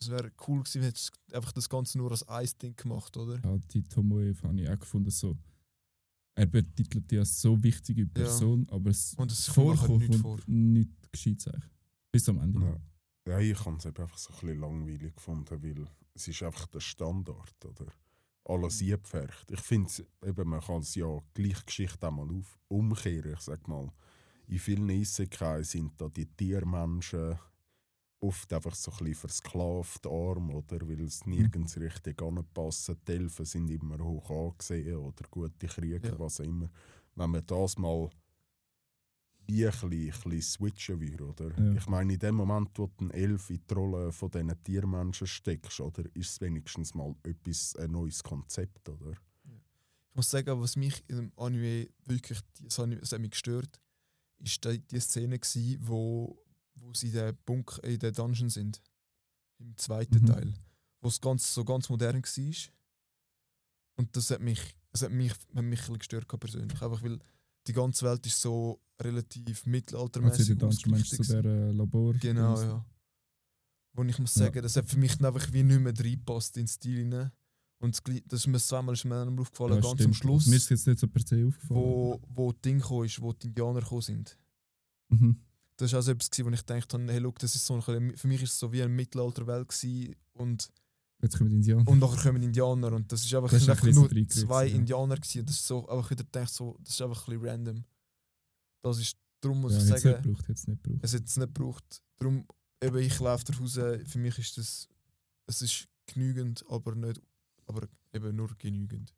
es wäre cool gewesen, wenn es einfach das Ganze nur als Eis-Ding gemacht, oder?
ja, die Tomoe habe ich auch gefunden, so. Er betitelt die als so wichtige Person, aber es
Und es kommt
vorkommt
nicht vor.
Nichts Gescheites eigentlich. Bis am Ende.
Ja. Ja, ich habe es einfach so ein bisschen langweilig gefunden, weil es ist einfach der Standard, oder? Alles
Mhm.
eingepfercht. Ich finde, eben, man kann es ja gleich Geschichte auch mal auf, umkehren. Ich sag mal, in vielen Isekai sind da die Tiermenschen oft einfach so ein bisschen versklavt arm, oder? Weil es nirgends richtig anpasst. Die Elfen sind immer hoch angesehen oder gute Krieger,
Ja.
was auch immer. Wenn man das mal wie ein bisschen, bisschen switchen würde, oder?
Ja.
Ich meine, in dem Moment, wo du einen Elf in die Rolle von diesen Tiermenschen steckst, oder? Ist es wenigstens mal etwas, ein neues Konzept, oder?
Ich muss sagen, was mich in dem Anime wirklich das hat, das hat mich gestört, ist die, die Szene, gsi, wo, wo sie in der Bunker, in der Dungeon sind. Im zweiten
Mhm.
Teil. Wo es ganz, so ganz modern war. Und das hat mich, das hat mich, hat mich ein bisschen gestört persönlich. Einfach weil die ganze Welt ist so relativ
Also
mittelaltermäßig
meinst du
ausgerichtet
zu der äh, Labor?
Genau, ja. Wo ich muss
Ja.
sagen, das hat für mich einfach wie nicht mehr reinpasst in den Stil rein. Und das, das ist mir zweimal ist mir aufgefallen,
Ja,
ganz am
stimmt.
Schluss,
Mir ist jetzt nicht so per se aufgefallen.
wo, wo das Ding ist, wo die Indianer gekommen sind.
Mhm.
Das war auch so etwas, wo ich gedacht habe, hey, look, das ist so ein, für mich ist es so wie eine Mittelalterwelt gewesen und,
Jetzt kommen die Indianer.
und nachher kommen Indianer und das ist einfach,
Das ist ein
einfach
bisschen
nur zwei
ja.
Indianer gewesen. Das ist so, einfach wieder gedacht, so, das ist einfach ein bisschen random. Das ist, darum muss
ja,
ich sagen,
nicht gebraucht, jetzt nicht gebraucht.
es hat es nicht gebraucht. Darum, eben, ich laufe nach Hause, für mich ist das, es ist genügend, aber nicht, aber eben nur genügend.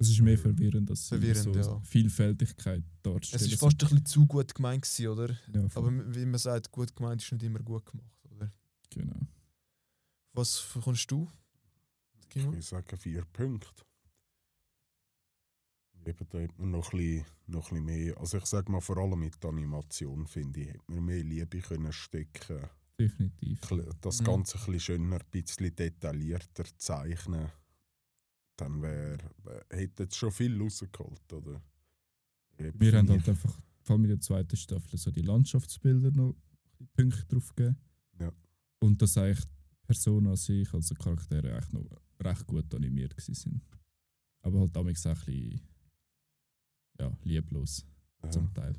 Es ist mehr verwirrend, als
Verwirrend,
so
ja.
Vielfältigkeit
Es
darzustellen.
ist fast ein bisschen zu gut gemeint gewesen, oder?
ja.
Aber wie man sagt, gut gemeint ist nicht immer gut gemacht, oder?
genau.
Was kommst du?
Ich
Kimo?
würde sagen, vier Punkte. Eben, da hat man noch ein, bisschen, noch ein bisschen mehr. Also ich sage mal, vor allem mit der Animation, finde ich, hätte man mehr Liebe können stecken
Definitiv.
Das
Mhm.
Ganze ein bisschen schöner, ein bisschen detaillierter zeichnen. Dann wär, hätte es schon viel rausgeholt, oder? Eben
Wir
für
haben halt einfach, vor allem in der zweiten Staffel, so die Landschaftsbilder noch ein bisschen Punkte drauf gegeben.
Ja.
Und dass eigentlich Personen an sich, also die Charaktere, eigentlich noch recht gut animiert sind. Aber halt damals auch ein bisschen ja, lieblos
ja.
zum Teil.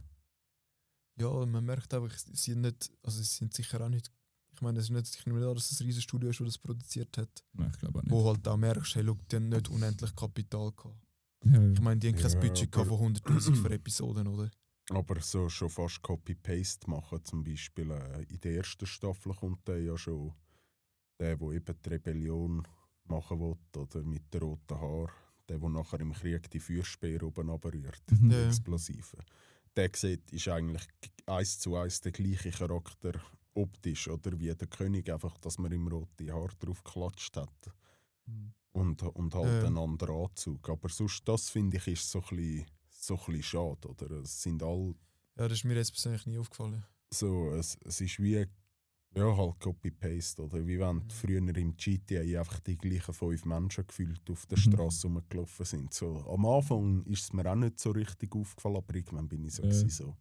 Ja, man merkt einfach, sie sind nicht, also sie sind sicher auch nicht, ich meine, es ist nicht, ich nehme an, dass es ein riesiges Studio ist, das das produziert hat,
Nein, ich glaube auch nicht.
wo halt auch merkst, hey, look, die haben nicht unendlich Kapital gehabt.
Ja, ja.
Ich meine, die haben kein Budget gehabt
aber-
von 100'000 für Episoden, oder?
Aber so schon fast Copy-Paste machen, zum Beispiel äh, in der ersten Staffel kommt der ja schon, der, der eben die Rebellion machen will, oder mit den roten Haar, der, der nachher im Krieg die Feuerspeer oben runterrührt,
Mhm.
die. Explosive. Der sieht, ist eigentlich eins zu eins der gleiche Charakter optisch, oder wie der König, einfach, dass man ihm rote Haar drauf geklatscht hat
Mhm.
und, und halt
Ja.
einen anderen Anzug. Aber sonst, das finde ich, ist so ein bisschen, so ein bisschen schade, oder? Es sind all
Ja, das ist mir jetzt persönlich nie aufgefallen.
so, es, es ist wie ja, halt Copy-Paste. Oder wie wenn
Mhm.
früher im GTA einfach die gleichen fünf Menschen gefühlt auf der
Mhm.
Straße rumgelaufen sind. So, am Anfang ist es mir auch nicht so richtig aufgefallen, aber irgendwann bin ich so, gewesen, so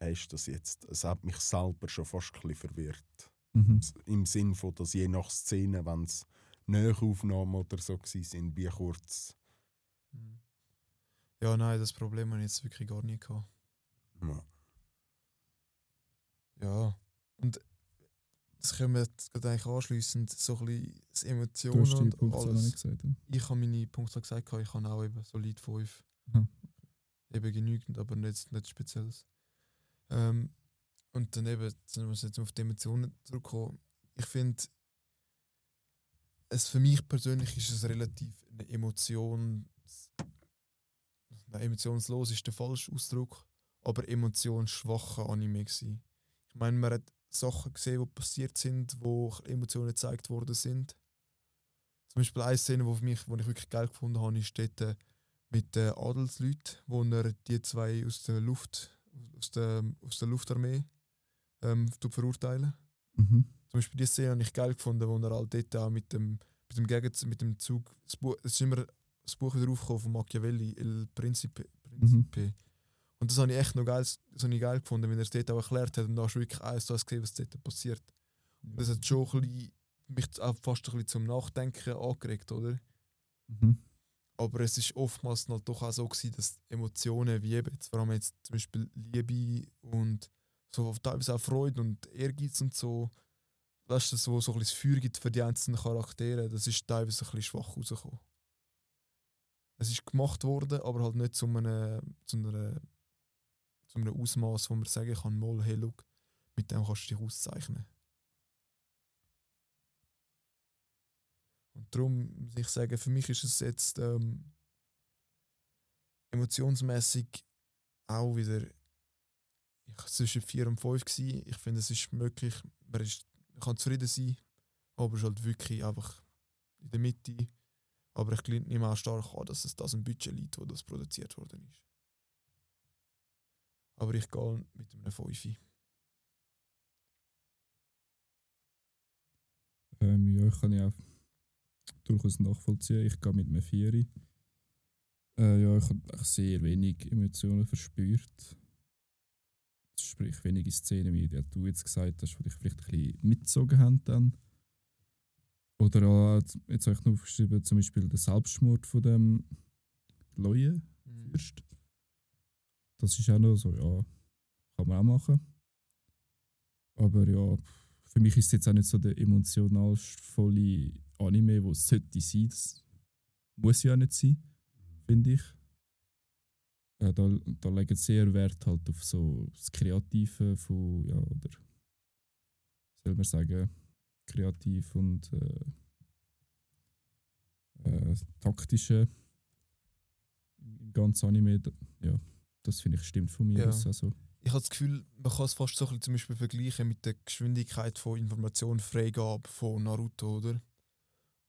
hey, ist das jetzt, es hat mich selber schon fast ein bisschen verwirrt.
Mhm.
Im Sinn von, dass je nach Szene, wenn es Nähaufnahmen oder so waren, wie kurz.
Mhm. Ja, nein, das Problem habe ich jetzt wirklich gar nicht gehabt.
Ja.
Ja, und das können wir jetzt gerade eigentlich anschliessend so ein bisschen das
Du
Emotionen
hast die
und alles.
gesagt. oder?
Ich habe meine Punkte gesagt, ich habe auch eben solid 5.
Aha.
Eben genügend, aber nicht, nicht Spezielles. Ähm, und dann eben, jetzt muss jetzt auf die Emotionen zurückkommen. Ich finde, es für mich persönlich ist es relativ eine Emotion. Nein, emotionslos ist der falsche Ausdruck, aber emotionsschwacher Anime gewesen. Ich meine, man hat Sachen gesehen, die passiert sind, wo Emotionen gezeigt worden sind. Zum Beispiel eine Szene, die für mich, wo ich wirklich geil gefunden habe, ist dort äh, mit den Adelsleuten, wo er die zwei aus der Luft, aus der, aus der Luftarmee ähm, verurteilen.
Mhm.
Zum Beispiel die Szene habe ich geil gefunden, wo er halt dort auch mit dem, mit dem Gegenzug, mit dem Zug, das Buch, es ist immer das Buch wieder aufgekommen von Machiavelli, Il Principe. Principe. Und das habe ich echt noch geil, ich geil gefunden, wenn er es dort auch erklärt hat und da hast du wirklich eins zu eins gesehen, was dort passiert. Das hat schon ein bisschen, mich auch fast ein bisschen zum Nachdenken angeregt, oder?
Mhm.
Aber es ist oftmals halt doch auch so gewesen, dass Emotionen wie eben, jetzt vor allem jetzt zum Beispiel Liebe und so teilweise auch Freude und Ehrgeiz und so, weißt du, so, so ein bisschen das Feuer gibt für die einzelnen Charaktere, das ist teilweise ein bisschen schwach rausgekommen. Es ist gemacht worden, aber halt nicht zu einem, zu einer, zu einem Ausmaß, wo man sagen kann, mal, hey, look, mit dem kannst du dich auszeichnen. Und darum muss ich sagen, für mich ist es jetzt ähm, emotionsmäßig auch wieder ich war zwischen 4 und 5 gewesen. Ich finde, es ist möglich, man, ist, man kann zufrieden sein, aber es ist halt wirklich einfach in der Mitte. Aber ich glaube nicht mehr stark an, dass es das im Budget liegt, wo das produziert worden ist. Aber ich gehe mit einem 5.
Ähm, ja, ich kann ja auch durchaus nachvollziehen. Ich gehe mit einem Vieri. Äh, ja, ich habe sehr wenig Emotionen verspürt. Sprich, wenige Szenen, wie die du jetzt gesagt hast, die dich vielleicht ein bisschen mitgezogen haben dann. Oder auch, jetzt habe ich noch aufgeschrieben, zum Beispiel der Selbstmord von dem Leue Fürst. Das ist auch noch so, ja, kann man auch machen. Aber ja, für mich ist es jetzt auch nicht so der emotionalst volle Anime, wo es sollte sein. Das muss ja nicht sein, finde ich. Äh, da, da legen sehr Wert halt auf so das Kreative von, ja, oder soll man sagen, kreativ und äh, äh, taktische im ganzen Anime. Ja, das finde ich stimmt von mir
Ja.
aus. Also,
Ich habe das Gefühl, man kann es fast so ein bisschen zum Beispiel vergleichen mit der Geschwindigkeit von Informationsfreigabe von Naruto, oder?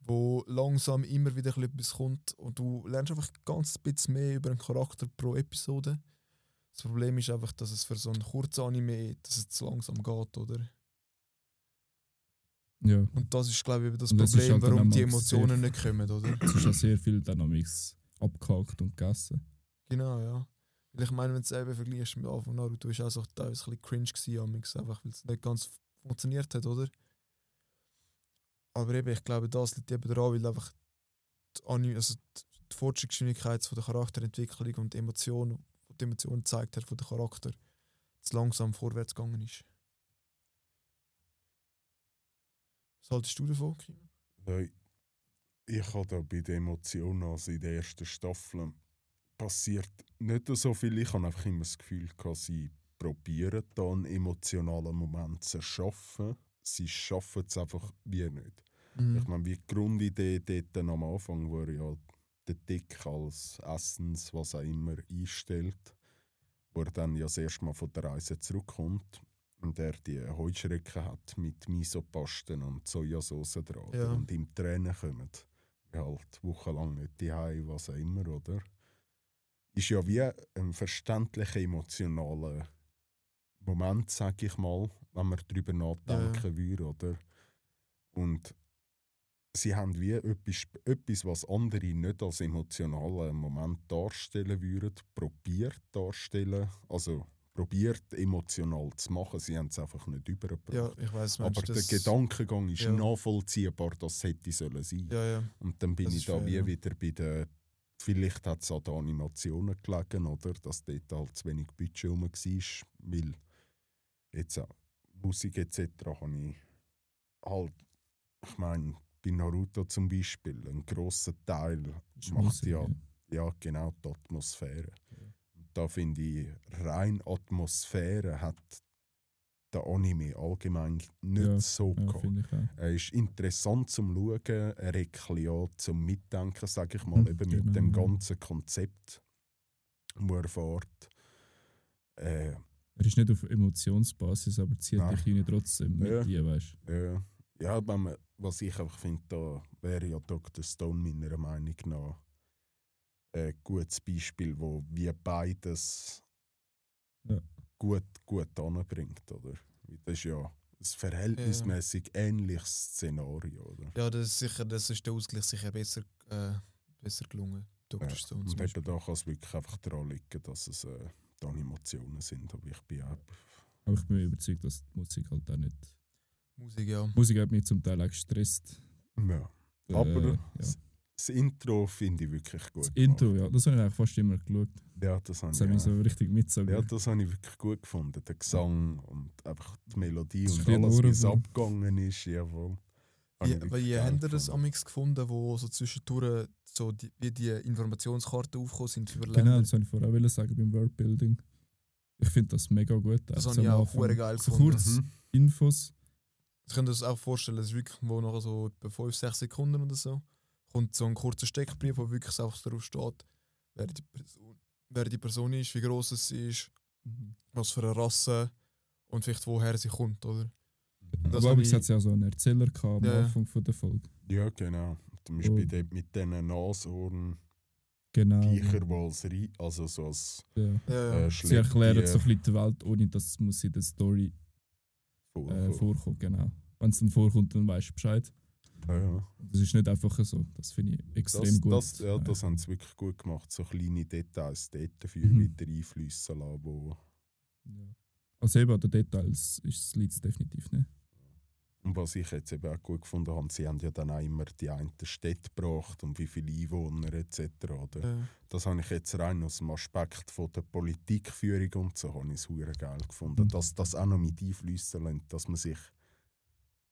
Wo langsam immer wieder ein etwas kommt und du lernst einfach ganz bisschen mehr über einen Charakter pro Episode. Das Problem ist einfach, dass es für so einen kurzen Anime dass es zu langsam geht, oder?
ja,
Und das ist, glaube ich, das
das
Problem,
halt
warum die Emotionen nicht kommen, oder?
es ist ja sehr viel Dynamics abgehakt und gegessen.
Genau, ja. Weil ich meine, wenn du es eben vergleichst mit Anfang Naruto, ist auch so teilweise ein bisschen cringe gewesen, einfach weil es nicht ganz funktioniert hat, oder? Aber eben, ich glaube, das liegt eben daran, weil einfach die, also die, Fortschrittsgeschwindigkeit der Charakterentwicklung und die Emotion, die die Emotion gezeigt hat von der Charakter, zu langsam vorwärts gegangen ist. Was haltest du davon, Kim?
Ja, ich habe da bei den Emotionen, also in der ersten Staffel, passiert nicht so viel. Ich habe einfach immer das Gefühl, gehabt, sie probieren da einen emotionalen Moment zu erschaffen. Sie schaffen es einfach wie nicht. Ich meine, wie die Grundidee dort am Anfang, wo er ja den Dick als Essens, was auch immer, einstellt, wo er dann ja das erste Mal von der Reise zurückkommt und er die Heuschrecken hat mit Misopasten und Sojasauce dran?
Ja.
und ihm Tränen kommen. Halt wochenlang nicht die was auch immer, oder? Ist ja wie ein verständlicher emotionaler Moment, sag ich mal, wenn man darüber nachdenken würde, oder? Und sie haben wie etwas, etwas, was andere nicht als emotionalen Moment darstellen würden, probiert darstellen. Also probiert emotional zu machen. Sie haben es einfach nicht übergebracht.
Ja, ich weiß,
Aber der Gedankengang ist
Ja.
nachvollziehbar, dass es hätte sollen sein.
Ja, ja.
Und dann bin
Das
ich da
fair,
wie
ja.
wieder bei der. Vielleicht hat es an den Animationen gelegen, oder? Dass dort halt zu wenig Budget rum war. Weil jetzt auch Musik etc. habe ich halt. Ich meine, bei Naruto zum Beispiel, ein grosser Teil
Ist
macht
Musik,
ja, ja genau die Atmosphäre.
Ja.
Und da finde ich, rein Atmosphäre hat der Anime allgemein nicht
Ja,
so
Ja.
Er ist interessant zum Schauen, er regt an zum Mitdenken, sage ich mal,
Hm,
eben
genau,
mit dem
ja.
ganzen Konzept, das er fährt. Äh,
Er ist nicht auf Emotionsbasis, aber zieht
Nein.
dich rein trotzdem mit
Ja.
dir, weißt
ja, ja man, was ich einfach finde, da wäre ja Dr. Stone meiner Meinung nach ein gutes Beispiel, wo wie beides
Ja.
Gut, gut anbringt, oder? Das ist ja ein verhältnismäßig ähnliches Szenario, oder?
Ja, das ist sicher, das ist der Ausgleich sicher besser, äh, besser gelungen. Dr.
Ja,
Stone
und eben
Beispiel.
da kann es wirklich einfach daran liegen, dass es äh, die Animationen sind. Aber ich bin auch.
Aber ich bin mir überzeugt, dass die Musik halt auch nicht.
Musik, ja.
Musik hat mich zum Teil auch gestresst.
Ja.
Äh,
Aber
ja.
Das, das Intro finde ich wirklich gut.
Das Intro,
gemacht.
ja, das habe ich eigentlich fast immer geschaut.
Ja, das habe
Das
ich,
ich so richtig mitgezogen.
ja, das habe ich wirklich gut gefunden. Der Gesang und einfach die Melodie
Das ist
und alles, wie es abgegangen ist. Jawohl.
Wie
geil
habt ihr das amix gefunden, wo so zwischendurch so die, wie die Informationskarten aufgekommen sind für
Genau,
Länder?
das wollte ich vorher auch sagen beim Worldbuilding. Ich finde das mega gut.
das
Also
habe ich auch geil
so
gefunden.
kurz
Mhm.
Infos,
Ich kann das auch vorstellen, es ist wirklich wo nachher so etwa 5, 6 Sekunden oder so, kommt so ein kurzer Steckbrief, wo wirklich einfach darauf steht, wer die Person, wer die Person ist, wie groß sie ist,
Mhm.
was für eine Rasse und vielleicht woher sie kommt, oder? Das
Aber
habe
es
ich-
hat ja so einen Erzähler gehabt am
Ja.
Anfang von der Folge.
Ja, genau. Zum Beispiel
Oh.
mit diesen Nashorn,
Genau.
Die als Rei- also so als
Ja.
Ja, ja.
äh,
Sie erklären so ein bisschen die Welt, ohne dass es muss in der Story äh,
vorkommen.
vorkommt. Genau. Wenn es dann vorkommt, dann weißt du Bescheid.
Ja, ja.
Das ist nicht einfach so. Das finde ich extrem
Das,
gut.
das, ja, das haben sie wirklich gut gemacht. So kleine Details dort dafür
Mhm.
wieder einfließen lassen, wo
ja. Also eben an den Details ist es definitiv nicht.
Und was ich jetzt eben auch gut gefunden habe, sie haben ja dann auch immer die einen Städte gebracht und wie viele Einwohner etc. Oder?
Ja.
Das habe ich jetzt rein aus dem Aspekt von der Politikführung und so habe ich es hure geil gefunden,
Mhm.
dass das auch noch mit einfließen lässt, dass man sich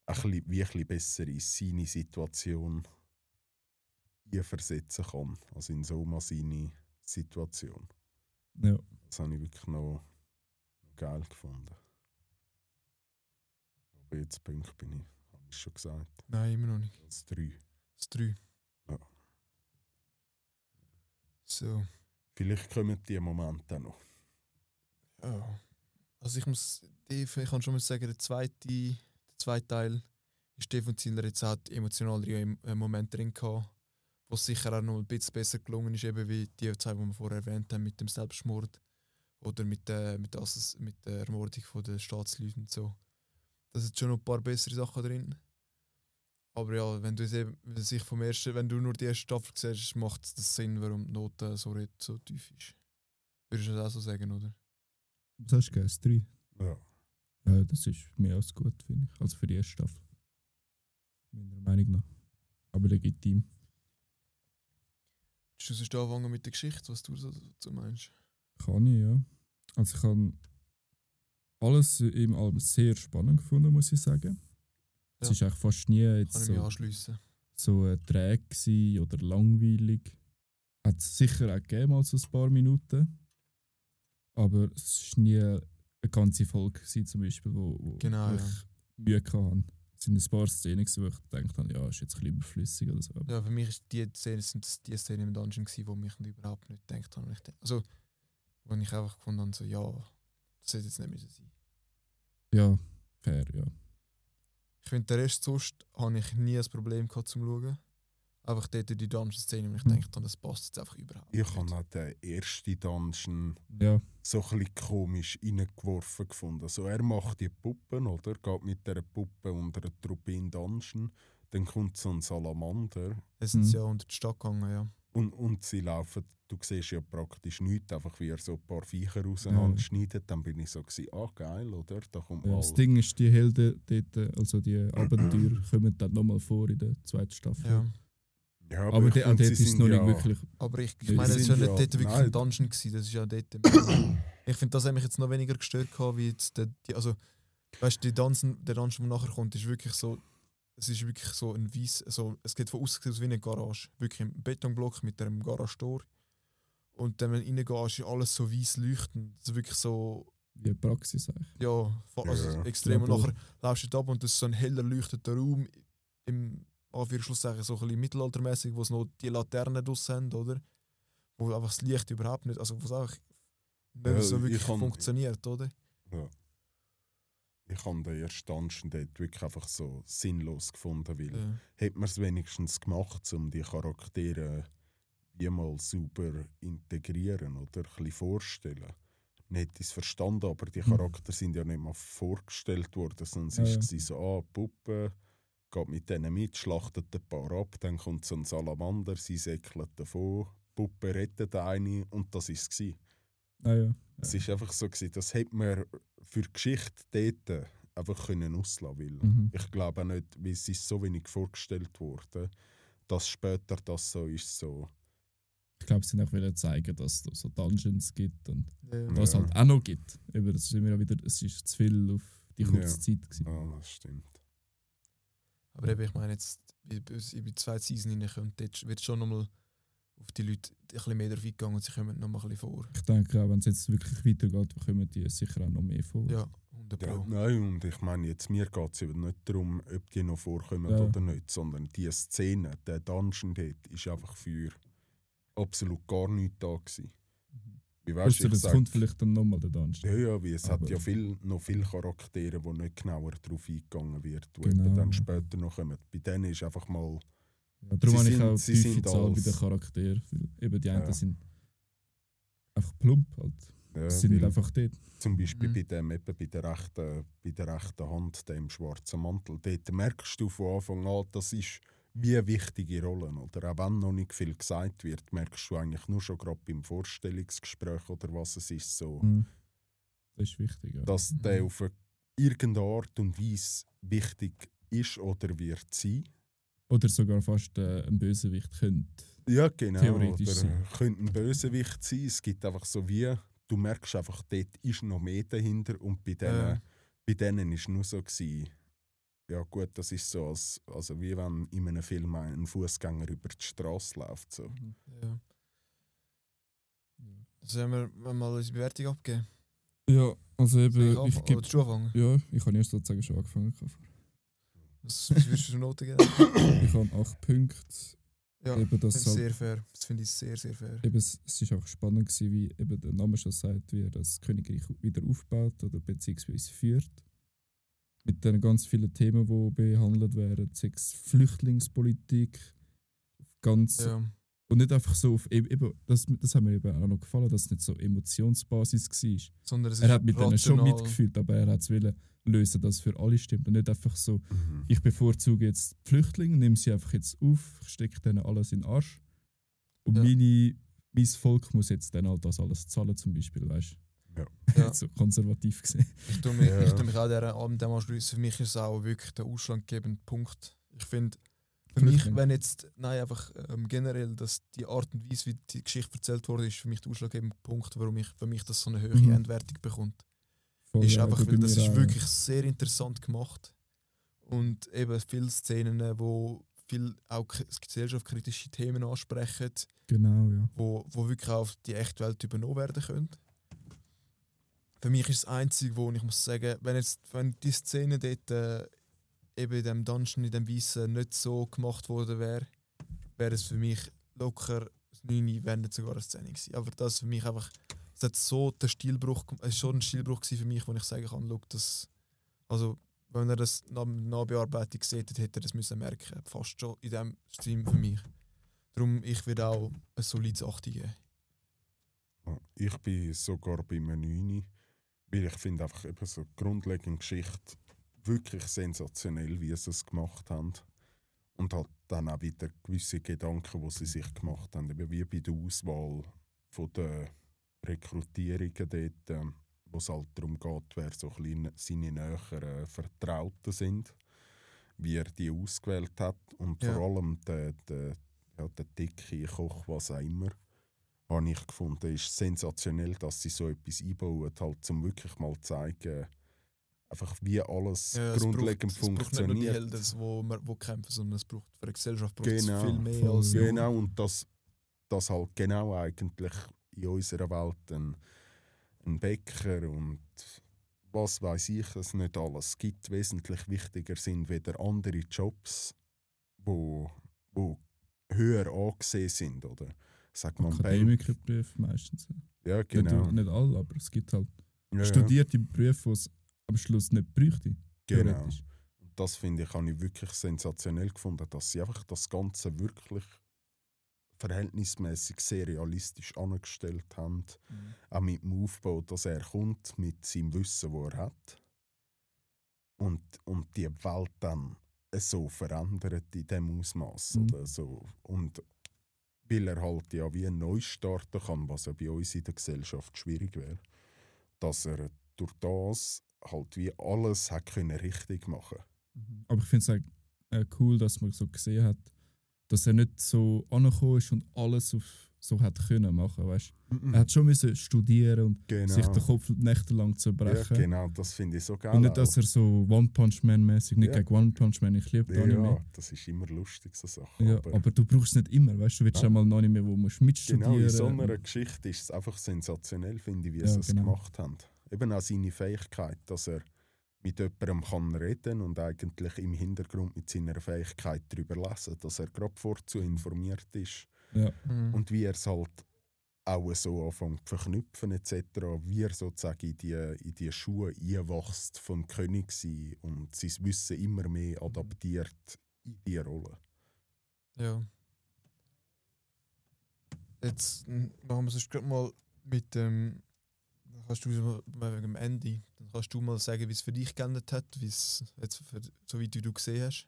ein bisschen, wie ein bisschen besser in seine Situation versetzen kann, also in Soma seine Situation.
Ja.
Das habe ich wirklich noch, noch geil gefunden. Aber jetzt Punkt bin ich, habe ich schon gesagt,
Nein, immer noch nicht.
als drei.
Das 3.
Ja.
So.
Vielleicht kommen die Momente auch noch.
Ja. Also ich muss, ich kann schon mal sagen, der zweite, zweite Teil ist definitiv jetzt auch emotionalere Em- äh, Momente drin gehabt, wo es sicher auch noch ein bisschen besser gelungen ist, eben wie die zwei, die wir vorher erwähnt haben, mit dem Selbstmord oder mit der, mit der, Assass- mit der Ermordung von der Staatsleuten und so. Da sind schon noch ein paar bessere Sachen drin. Aber ja, wenn du es eben, wenn sich vom ersten, wenn du nur die erste Staffel siehst, macht es das Sinn, warum die Note so, so tief ist. Würdest du das auch so sagen, oder?
Was hast du gegeben? Das 3?
Ja.
Äh, das ist mehr als gut, finde ich. Also für die erste Staffel. Meiner Meinung nach. Aber legitim.
Willst du sonst anfangen mit der Geschichte, was du so dazu meinst?
Kann ich, ja. Also ich habe alles im Album sehr spannend gefunden, muss ich sagen. Es
Ja.
ist eigentlich fast nie jetzt
Kann ich mich
so,
anschliessen.
so äh, träge oder langweilig. Hat es sicher auch gegeben, mal so ein paar Minuten. Aber es war nie eine ganze Folge gewesen, zum Beispiel, wo, wo
Genau,
wo
ja.
ich Mühe hatte. Es sind ein paar Szenen, wo ich gedacht habe, ja, ist jetzt ein bisschen überflüssig oder so.
Ja, für mich ist die Szene, sind die Szenen im Dungeon, gewesen, wo mich überhaupt nicht gedacht habe. Ich Also, wo ich einfach gefunden habe, so, ja, das sollte jetzt nicht müssen sein.
Ja, fair, ja.
Ich finde, den Rest sonst habe ich nie ein Problem gehabt zum Schauen. Einfach dort die Dungeon-Szene, wo ich
Mhm.
habe, das passt jetzt einfach überhaupt
Ich habe auch den ersten Dungeon
Ja,
so ein bisschen komisch reingeworfen gefunden. Also er macht die Puppen, oder? Geht mit dieser Puppe unter eine Truppe in den Dungeon. Dann kommt so ein Salamander
Da sind
Mhm.
sie ja unter die Stadt gegangen, ja.
und, und sie laufen, du siehst ja praktisch nichts, einfach wie er so ein paar Viecher auseinanderschneidet. Dann bin ich so, gewesen, ah geil, oder? Da kommt
ja
mal...
das Ding ist, die Helden dort, also die Abenteuer, kommen dann nochmal vor in der zweiten Staffel.
ja.
Ja,
Aber,
finde,
dort ist es noch
ja,
nicht wirklich.
Aber ich, ich meine, das ist ja nicht
ja-
dort wirklich ein Dungeon gewesen, das ist ja dort. ich finde, das hat mich jetzt noch weniger gestört gehabt, wie jetzt der, die, also, weißt du, die Dungeon, der Dungeon, der nachher kommt, ist wirklich so, es ist wirklich so ein weiß, so, es geht von außen aus wie eine Garage, wirklich ein Betonblock mit einem Garagetor. Und dann, wenn du reingehst, ist alles so weiß leuchtend. Es ist wirklich so,
Wie eine Praxis eigentlich.
ja, also
Ja.
extrem. Und
Labor.
nachher laufst du ab und das ist so ein heller leuchtender Raum im Anführungsschlusszeichen so ein bisschen mittelaltermäßig, wo es noch die Laternen draussen haben, oder? Wo einfach das Licht überhaupt nicht, also wo es einfach nicht
Ja,
so
ich
wirklich
kann-
funktioniert, oder?
Ich habe den ersten Dungeon dort wirklich einfach so sinnlos gefunden, weil
Ja.
hätte man es wenigstens gemacht, um die Charaktere wie mal super integrieren oder ein bisschen vorstellen. Nicht ich es verstanden, aber die
Mhm.
Charaktere sind ja nicht mal vorgestellt worden, sondern es
Ja,
war
ja.
so, ah, Puppe, geht mit denen mit, schlachtet ein paar ab, dann kommt so ein Salamander, sie säckelt davon, Puppe rettet eine und das war es.
Ah ja.
Es ist einfach so, gewesen, das hätte man für die Geschichte dort einfach können auslassen weil
Mhm.
Ich glaube auch nicht, weil es ist so wenig vorgestellt wurde, dass später das so ist, so.
Ich glaube, sie wollten auch wieder zeigen, dass es so Dungeons gibt und
Ja.
was
Ja.
halt auch noch gibt. Aber das ist immer wieder, es ist zu viel auf die kurze
Ja.
Zeit gewesen.
Ah, das stimmt.
Aber eben, ich meine, jetzt, in die zweite Season dort wird schon nochmal auf die Leute ein bisschen mehr drauf eingegangen und sie kommen nochmal ein bisschen vor.
Ich denke auch, wenn es jetzt wirklich weitergeht, kommen die sicher auch noch mehr vor.
Ja, 100 der
Ja, nein, und ich meine, jetzt mir geht es nicht darum, ob die noch vorkommen
Ja.
oder nicht, sondern die Szene, der Dungeon dort, ist einfach für absolut gar nichts da gewesen. Wie weißt du, sag,
kommt vielleicht dann nochmal der Dungeon.
ja, ja, wie es hat
Aber-
ja viel, noch viele Charaktere, wo nicht genauer darauf eingegangen wird, die
Genau.
dann später noch kommen. Bei denen ist einfach mal,
Ja, darum habe ich auch
sie sind
Zahl bei den Charakteren. Eben die einen
Ja.
sind einfach plump halt.
äh,
sind
weil
einfach dort.
zum Beispiel
Mhm.
bei, dem, eben bei, der rechten, bei der rechten Hand, dem schwarzen Mantel, dort merkst du von Anfang an, das ist wie wichtige Rolle. Oder? Auch wenn noch nicht viel gesagt wird, merkst du eigentlich nur schon gerade beim Vorstellungsgespräch oder was es ist, so,
Mhm. Das ist wichtig. Ja.
dass
Mhm.
der auf eine irgendeine Art und Weise wichtig ist oder wird sein.
Oder sogar fast äh, ein Bösewicht könnte.
Ja, genau.
Theoretisch
oder
sein.
könnte ein Bösewicht sein. Es gibt einfach so wie, du merkst einfach, dort ist noch mehr dahinter und bei denen,
Ja.
bei denen ist nur so gewesen, ja gut, das ist so, als, also wie wenn in einem Film ein Fußgänger über die Straße läuft. So.
Ja. Sollen wir wenn wir mal unsere Bewertung abgeben?
Ja, also eben,
ich
ich gebe.
Du anfangen?
Ja, ich habe erst sozusagen schon angefangen.
Was, was würdest du für Noten geben?
Ich habe 8 Punkte.
Ja,
eben, das halt,
sehr fair. Das finde ich sehr, sehr fair.
eben, es, ist auch spannend gewesen, wie eben der Name schon sagt, wie er das Königreich wieder aufbaut oder beziehungsweise führt. Mit den ganz vielen Themen, die behandelt werden, sechs Flüchtlingspolitik, ganz
Ja.
und nicht einfach so auf eben, eben- das, das hat mir eben auch noch gefallen, dass es nicht so Emotionsbasis war.
Sondern es
Er hat mit denen schon
rational.
mitgefühlt, aber er hat es wollen lösen, dass es für alle stimmt und nicht einfach so
Mhm.
ich bevorzuge jetzt die Flüchtlinge, nehme sie einfach jetzt auf, stecke denen alles in den Arsch. Und
Ja.
meine, mein Volk muss jetzt dann halt das alles zahlen, zum Beispiel, weißt du?
Ja.
so konservativ gesehen.
Ich tue mich,
Ja.
ich tue mich auch der, an dem anschließen. Für mich ist es auch wirklich der ausschlaggebende Punkt. Ich finde, für mich, wenn jetzt, nein, einfach ähm, generell, dass die Art und Weise, wie die Geschichte erzählt wurde, ist für mich der ausschlaggebende Punkt, warum ich, für mich das so eine hohe
Mhm.
Endwertung bekommt.
Voll,
ist
ja,
einfach, weil das ist
auch,
wirklich sehr interessant gemacht. Und eben viele Szenen, wo viel auch gesellschaftskritische Themen ansprechen,
Genau, ja.
wo, wo wirklich auch auf die echte Welt übernommen werden können. Für mich ist das Einzige, wo ich muss sagen, wenn jetzt wenn die Szene dort äh, eben in dem Dungeon, in dem Weißen nicht so gemacht worden wäre, wäre es für mich locker das 9, wenn nicht sogar eine Szene gewesen. Aber das für mich einfach, es hat so den Stilbruch, es ist schon ein Stilbruch für mich, wo ich sagen kann, schau, das, also wenn er das nach Nachbearbeitung sieht, hätte er das müssen merken, fast schon in dem Stream für mich. Darum, ich würde auch ein solides 8 geben.
Ich bin sogar bei einem 9, weil ich finde einfach eben so die grundlegende Geschichte wirklich sensationell, wie sie es gemacht haben. Und hat dann auch wieder gewisse Gedanken, die sie sich gemacht haben, eben wie bei der Auswahl von der Rekrutierungen dort, ähm, wo es halt darum geht, wer so ein bisschen seine näheren Vertrauten sind, wie er die ausgewählt hat und
Ja.
vor allem der, der, ja, der dicke Koch, was auch immer, habe ich gefunden, ist sensationell, dass sie so etwas einbauen, halt, um wirklich mal zu zeigen, einfach wie alles
Ja, es
grundlegend
braucht, Es braucht nicht nur die
funktioniert.
Helden, wo, wir- wo kämpfen, sondern es braucht für eine Gesellschaft braucht
Genau,
es viel mehr als
Genau, und dass das halt genau eigentlich in unserer Welt ein, ein Bäcker und was weiß ich es nicht alles gibt, wesentlich wichtiger sind wieder andere Jobs, wo, wo höher angesehen sind, oder? Sagt man Bank.
Akademikerberufe meistens. Ja.
Ja, genau.
Nicht, nicht alle, aber es gibt halt
Ja, ja,
studierte Berufe, die es am Schluss nicht bräuchte.
genau. das finde ich, habe ich wirklich sensationell gefunden, dass sie einfach das Ganze wirklich verhältnismäßig sehr realistisch angestellt haben.
Mhm.
auch mit dem Aufbau, dass er kommt mit seinem Wissen, das er hat. Und, und die Welt dann so verändert in dem Ausmaß.
Mhm.
Oder so. Und weil er halt ja wie neu starten kann, was ja bei uns in der Gesellschaft schwierig wäre, dass er durch das halt wie alles hat können richtig machen.
Aber ich finde es auch äh, cool, dass man so gesehen hat, dass er nicht so angekommen ist und alles auf, so hat können machen, weißt? Er hat schon müssen studieren und
Genau.
sich den Kopf nächtelang
ja,
zerbrechen.
genau, das finde ich so geil.
Und nicht, dass er so One Punch Man mäßig, nicht
Ja.
gegen One Punch Man, ich liebe
ja,
Anime.
ja, das ist immer lustig, so Sachen.
Ja,
aber-
aber, du brauchst es nicht immer, weißt du? Willst
Ja.
ja mal ein Anime, wo du musst mitstudieren
Genau, in so einer Geschichte ist es einfach sensationell, finde ich, wie
Ja,
sie es
genau.
gemacht haben. Eben auch seine Fähigkeit, dass er mit jemandem kann reden und eigentlich im Hintergrund mit seiner Fähigkeit darüber lesen, dass er gerade vorzu informiert ist
Ja.
Mhm.
und wie er es halt auch so anfängt zu verknüpfen etc., wie er sozusagen in die, in die Schuhe einwächst vom König sein und sein Wissen immer mehr adaptiert in die Rolle.
Ja. Jetzt machen wir es gerade mal mit dem. Dann kannst du mal mal wegen dem Ende. Dann kannst du mal sagen, wie es für dich geändert hat, wie es jetzt für, so wie du du gesehen hast.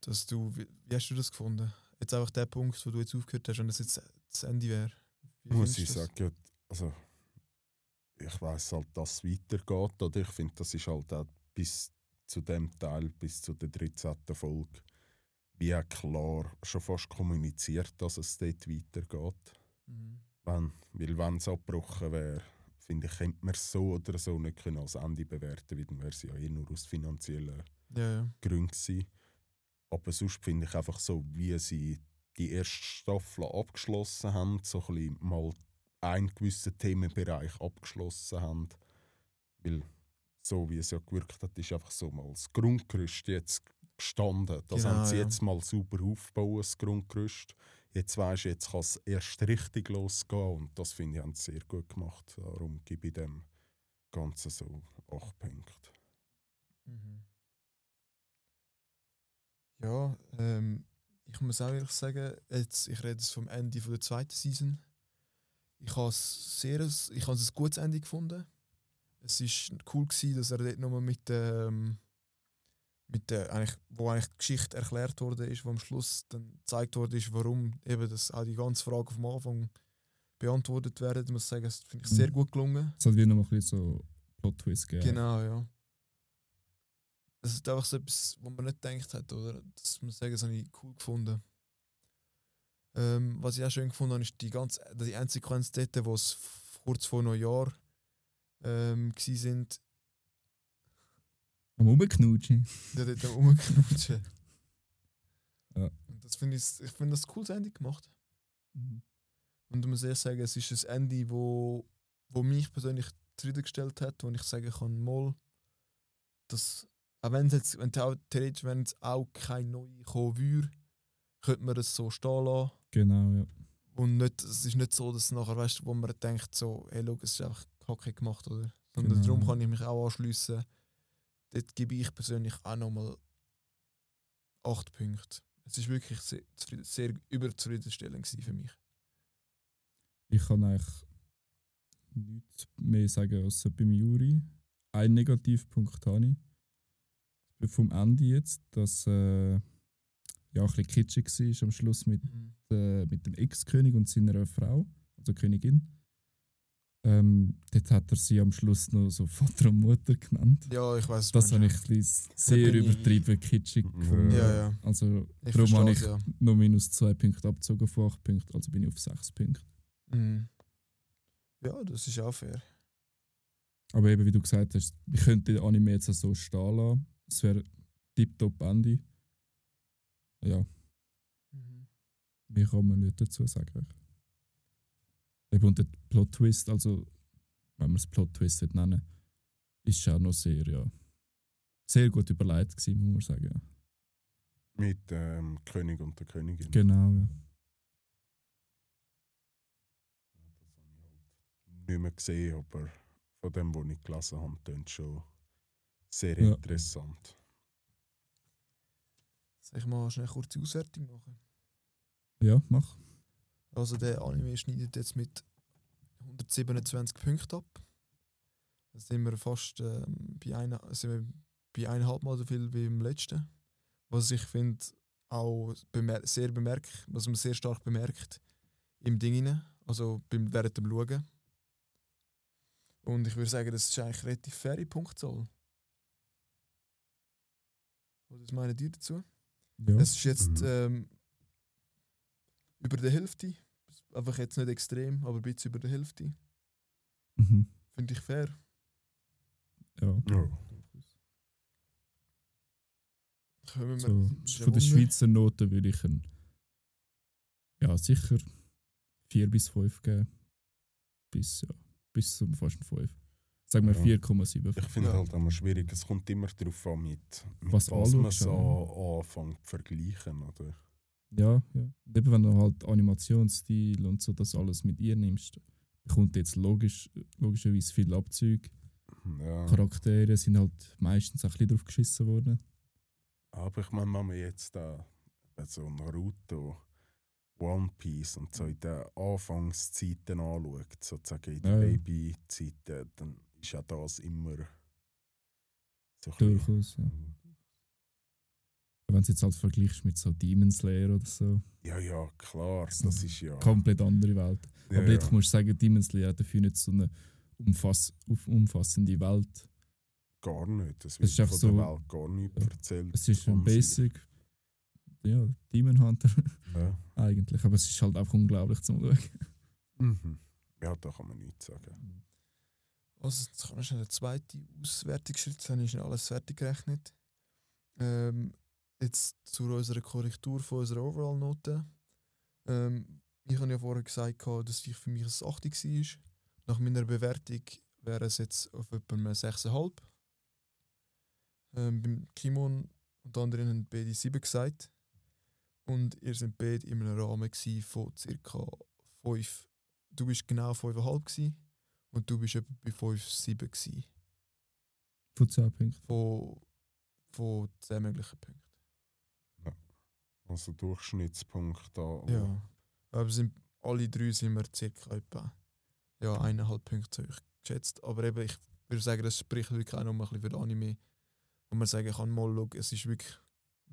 Dass du, wie, wie hast du das gefunden? Jetzt einfach der Punkt, wo du jetzt aufgehört hast, wenn das jetzt das Ende wäre.
Muss ich
das?
sagen, also ich weiß halt, dass es weitergeht. Oder ich finde, das ist halt auch bis zu dem Teil, bis zu der 13. Folge, wie auch klar schon fast kommuniziert, dass es dort weitergeht.
Mhm.
Wenn, weil wenn es abgebrochen wäre, finde ich, könnte man es so oder so nicht können als Ende bewerten, weil dann wäre es ja eh nur aus finanziellen
Ja, ja.
Gründen gewesen. Aber sonst finde ich einfach so, wie sie die erste Staffel abgeschlossen haben, so ein bisschen mal einen gewissen Themenbereich abgeschlossen haben. Weil so wie es ja gewirkt hat, ist einfach so mal das Grundgerüst jetzt gestanden. Das
Genau,
haben sie
ja.
jetzt mal sauber aufgebaut, das Grundgerüst. Jetzt weisst du, jetzt kann es erst richtig losgehen und das finde ich, haben sie sehr gut gemacht. Darum gebe ich dem Ganzen so 8 Punkte.
Mhm. Ja, ähm, ich muss auch ehrlich sagen, jetzt, ich rede jetzt vom Ende von der zweiten Season. Ich habe es sehr, ich habe es ein gutes Ende gefunden. Es ist cool gewesen, dass er dort nochmal mit ähm, mit der eigentlich, wo eigentlich die Geschichte erklärt wurde ist, wo am Schluss dann gezeigt wurde ist, warum eben das auch die ganze Frage vom Anfang beantwortet werden. Ich muss sagen, das finde ich sehr
Mhm.
gut gelungen.
Es hat wie noch mal ein bisschen so Plot-Twist gegeben.
Genau, ja. Es ist einfach so etwas, wo man nicht gedacht hat, oder? Das muss ich sagen, das habe ich cool gefunden. Ähm, was ich auch schön gefunden habe, ist die ganze die Endsequenz dort, wo es kurz vor Neujahr ähm, gsi sind,
Am Rumknutschen.
die dort am rumknutschen.
Ja.
Und das finde ich, ich finde das ein cooles Ende gemacht.
Mhm.
Und ich muss ehrlich sagen, es ist ein Ende, wo, wo mich persönlich zufriedengestellt hat, wo ich sagen kann, mal, dass, auch wenn es jetzt, wenn auch, theoretisch, wenn jetzt auch kein neue kommen würde, könnte man das so stehen lassen.
Genau, ja.
Und nicht, es ist nicht so, dass nachher, weißt wo man denkt, so, hey, schau, es ist einfach kacke gemacht, oder? Sondern
Genau.
darum kann ich mich auch anschliessen. Dort gebe ich persönlich auch nochmal 8 Punkte. Es ist wirklich sehr, sehr überzufriedenstellend für mich.
Ich kann eigentlich nichts mehr sagen als beim Juri. Ein Negativpunkt habe ich. Vom Ende jetzt, dass äh, ja, ein bisschen kitschig war am Schluss mit, äh, mit dem Ex-König und seiner Frau, also Königin. Ähm, dort hat er sie am Schluss noch so Vater und Mutter genannt.
Ja, ich weiß
Das habe ich ein bisschen sehr übertrieben kitschig gefunden.
Ja, ja.
Also
Ich
darum habe ich
ja.
noch minus zwei Punkte abgezogen von acht Punkten, also bin ich auf sechs Punkte.
Mhm. Ja, das ist auch fair.
Aber eben, wie du gesagt hast, ich könnte den Anime jetzt auch so stehen lassen. Es wäre tiptop Ende. Ja, mehr kann man nicht dazu sagen. Eben, und der Plot-Twist, also, wenn man es Plot-Twist nennen ist auch noch sehr, ja, sehr gut überlegt gewesen, muss man sagen. Ja.
Mit ähm, König und der Königin.
Genau, ja.
nicht mehr gesehen, aber von dem, was ich gelesen habe, klingt schon sehr
Ja.
interessant.
Soll ich mal schnell eine kurze Auswertung machen?
Ja, mach.
Also der Anime schneidet jetzt mit 127 Punkten ab. Da sind wir fast ähm, bei, einer, sind wir bei eineinhalb Mal so viel wie im letzten. Was ich finde auch bemer sehr bemerkt, was man sehr stark bemerkt im Ding rein, also beim, während dem Schauen. Und ich würde sagen, das ist eigentlich relativ faire Punktzahl. Was meinen die dazu?
Ja.
Es ist jetzt
Mhm.
ähm, über der Hälfte. Einfach jetzt nicht extrem, aber ein bisschen über der Hälfte.
Mhm.
Finde ich fair.
ja.
Ja.
Kommen wir
So, von der. Schweizer Note würde ich ein, ja, sicher 4 bis 5 geben. Bis, ja, bis zum fast ein 5. Sagen wir
Ja.
4,7.
Ich finde
Ja.
halt immer schwierig, es kommt immer darauf an, mit, mit
Was
was, man so anfängt zu vergleichen. Oder?
Ja, ja. Und eben wenn du halt Animationsstil und so das alles mit ihr nimmst, bekommt jetzt logisch, logischerweise viel Abzüge.
Ja.
Charaktere sind halt meistens ein bisschen drauf geschissen worden.
Aber ich meine, wenn man jetzt da so Naruto, One Piece und so in den Anfangszeiten anschaut, sozusagen in den
ja.
Babyzeiten, dann ist ja das immer so ein
Durchaus, ja. Wenn du es jetzt halt vergleichst mit so Demon Slayer oder so,
Ja, ja, klar,
Das
das
ist
ist ja.
komplett andere Welt.
ja,
Aber jetzt
ja,
musst du sagen, Demon Slayer hat dafür nicht so eine umfass umfassende Welt.
gar nicht. Es
Es
wird
ist einfach
von der
so-
Welt gar nicht
ja.
erzählt.
Es ist ein. Basic, ja, Demon Hunter
Ja.
eigentlich, aber es ist halt einfach unglaublich zum Schauen.
Mhm. ja, da kann man nichts sagen.
Also, jetzt kann ich schnell einen zweiten Auswertungsschritt, jetzt habe alles fertig gerechnet. Ähm, jetzt zu unserer Korrektur von unserer Overall-Note. Ähm, ich habe ja vorher gesagt, dass ich für mich ein 8 war. Nach meiner Bewertung wäre es jetzt auf etwa einem 6,5. Ähm, beim Kimon und anderen haben beide 7 gesagt. Und ihr seid beide in einem Rahmen von ca. 5. Du bist genau 5,5 gewesen. Und du bist etwa bei 5,7 gewesen.
Von 10 Punkten.
Von, von 10 möglichen Punkten.
Also Durchschnittspunkt da.
Ja. Aber sind, alle drei sind wir circa etwa ja, eineinhalb Punkte zu hoch geschätzt. Aber eben, ich würde sagen, das spricht wirklich auch noch mal ein bisschen für den Anime. Wo man sagen kann, mal schauen, es ist wirklich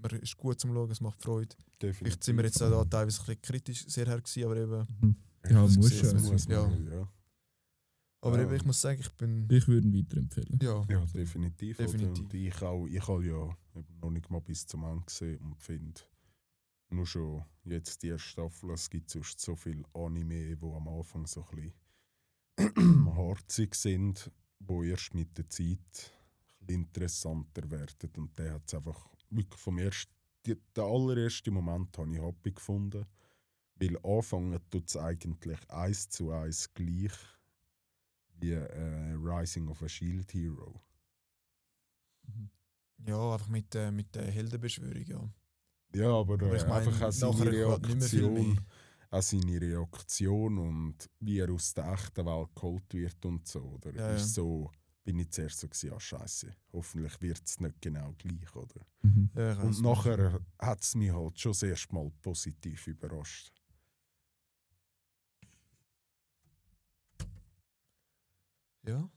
man ist gut zum Schauen, es macht Freude.
definitiv.
Vielleicht sind wir jetzt auch da teilweise ein bisschen kritisch sehr her gewesen, aber eben,
Mhm. Ja, muss
gesehen,
ja.
muss
ja.
man, ja.
Aber
Ja.
eben, ich muss sagen, ich bin
Ich würde ihn weiterempfehlen.
ja,
Ja, definitiv.
Definitiv.
Und ich auch, ich habe ja noch nicht mal bis zum Ende gesehen und finde, nur schon jetzt die erste Staffel, es gibt sonst so viele Anime, die am Anfang so ein bisschen harzig sind, wo erst mit der Zeit interessanter werden. Und der hat es einfach wirklich vom ersten, die, der allererste Moment habe ich happy gefunden, weil anfangen tut es eigentlich eins zu eins gleich wie äh, Rising of a Shield Hero.
Mhm.
ja, einfach mit, äh, mit der Heldenbeschwörung, ja.
Ja, aber,
Aber
äh,
ich meine,
einfach auch seine Reaktion, auch seine Reaktion und wie er aus der echten Welt geholt wird und so. Oder?
Ja,
ist
ja.
so bin ich zuerst so gewesen, ah scheiße, hoffentlich wird es nicht genau gleich, oder?
Mhm.
Ja,
Und nachher hat es mich halt schon das erste Mal positiv überrascht.
Ja.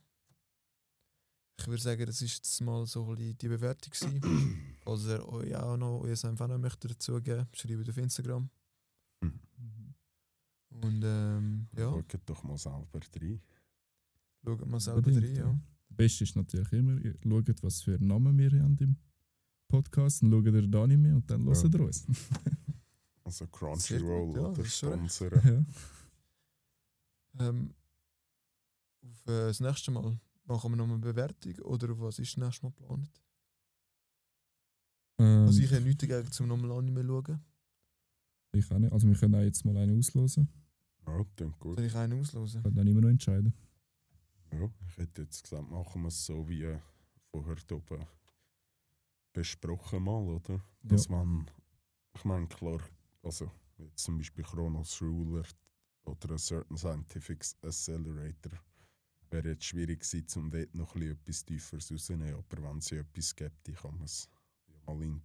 Ich würde sagen, das ist jetzt mal so ein bisschen die Bewertung. gewesen. Falls ihr euch auch noch euer Senf auch noch möchtet dazugeben, schreibt auf Instagram.
Mhm.
Und ähm, ja,
Schaut doch mal selber rein.
schaut mal selber
Unbedingt,
rein.
ja. Das Beste ist natürlich immer, ihr schaut, was für Namen wir haben im Podcast, dann schaut ihr den Anime und dann
Ja.
hört ihr uns.
Also Crunchyroll
ja,
oder
das ist schon recht.
Sponsor.
ja.
Ähm, auf äh, das nächste Mal machen wir noch eine Bewertung oder auf was ist das nächste Mal geplant?
Ähm,
Also ich habe nichts dagegen zum nochmal Anime schauen.
ich auch nicht. Also wir können auch jetzt mal einen auslosen.
Ja, klingt gut.
Soll ich einen auslosen?
Kann dann immer noch entscheiden.
Ja, ich hätte jetzt gesagt, machen wir es so wie äh, vorher oben besprochen mal, oder? Dass man, ich meine, klar, also jetzt zum Beispiel Chronos Ruler oder ein Certain Scientific Accelerator wäre jetzt schwierig gewesen, um dort noch ein bisschen etwas Tieferes rauszunehmen, aber wenn es ja etwas gibt, dann kann man es ja mal in,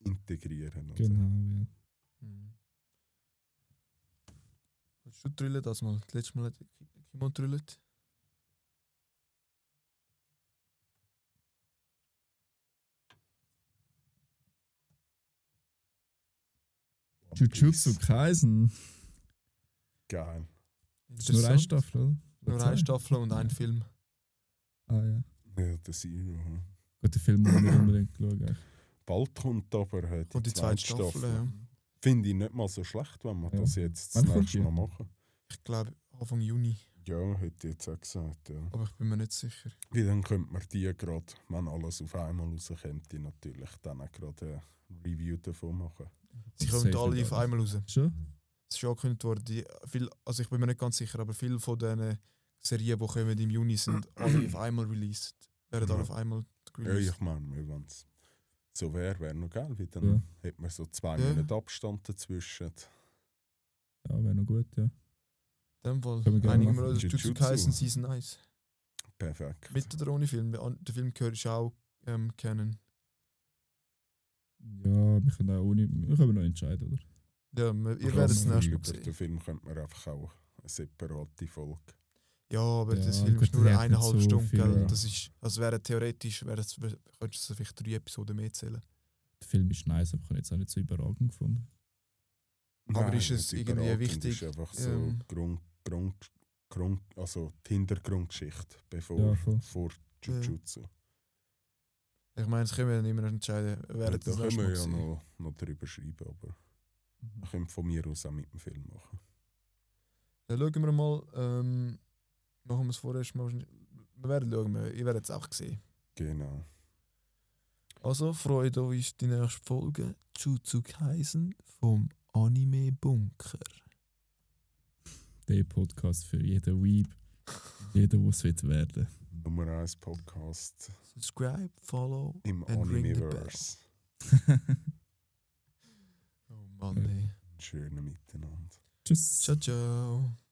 integrieren.
Genau, ja.
Mhm. Willst du drüllen das mal? Das letzte Mal hat Kimon drüllt.
Jujutsu. Kaisen.
Geil.
Das ist nur eine. Staffel, oder?
Nur eine? Staffel und ein Film.
Ah ja.
Ja, der Zero. hm.
Gut, den Film muss ich nicht unbedingt schauen.
Bald kommt aber äh, die,
die zweite Staffel, ja.
Finde ich nicht mal so schlecht, wenn wir
Ja.
das jetzt das nächste? Mal machen.
Ich glaube Anfang Juni,
Ja, hätte ich jetzt auch gesagt, ja.
aber ich bin mir nicht sicher.
Weil dann könnte man die gerade, wenn alles auf einmal rauskommt, die natürlich dann auch gerade ein Review davon machen.
Sie kommen alle auf einmal raus.
Schon?
Es ist schon angekündigt worden. Die, viel, also ich bin mir nicht ganz sicher, aber viele von diesen Serien, die kommen im Juni, sind alle auf einmal released. Werden alle
Ja.
auf einmal
Ja,
released.
ich meine, wenn es so wäre, wäre noch geil, weil dann
Ja.
hätte man so zwei
Ja.
Monate Abstand dazwischen.
Ja, wäre noch gut, ja.
In dem Fall einigen wir uns auf
Jujutsu.
Kaisen Season 1.
Perfekt.
Mit oder ohne Film? Der Film gehört ist auch ähm, kennen.
Ja, wir können auch ohne, wir können noch entscheiden, oder?
Ja, wir- ihr werdet es nächstes Mal
Über den
sehen.
Film könnte man einfach auch eine separate Folge.
Ja, aber
Ja,
das Film ist nur eineinhalb
so
Stunden,
viel,
gell?
ja.
Das ist, also wäre theoretisch, wäre es, könntest du vielleicht drei Episoden mehr zählen.
Der Film ist nice, aber ich habe jetzt auch nicht so überragend gefunden.
Aber ist es irgendwie wichtig,
ist einfach so
ähm,
Grund, Grund, Grund, also die Hintergrundgeschichte bevor,
Ja, voll.
vor Jujutsu.
Ich meine, das können wir dann immer noch entscheiden.
Ja,
Wäre
da
das
können wir ja noch, noch drüber schreiben, aber wir können von mir aus auch mit dem Film machen.
Ja, schauen wir mal. Ähm, machen wir es vorerst mal. Wir werden schauen, wir- ihr werdet es auch sehen.
Genau.
Also freut euch auf die nächste Folge Jutsu Kaisen vom Anime Bunker.
Der Podcast für jeden Weeb, jeden, der es wird werden.
Nummer 1 Podcast
Subscribe, follow
im. Animiverse.
Oh Mann, ey.
Schöne Miteinander.
Tschüss.
Ciao, ciao.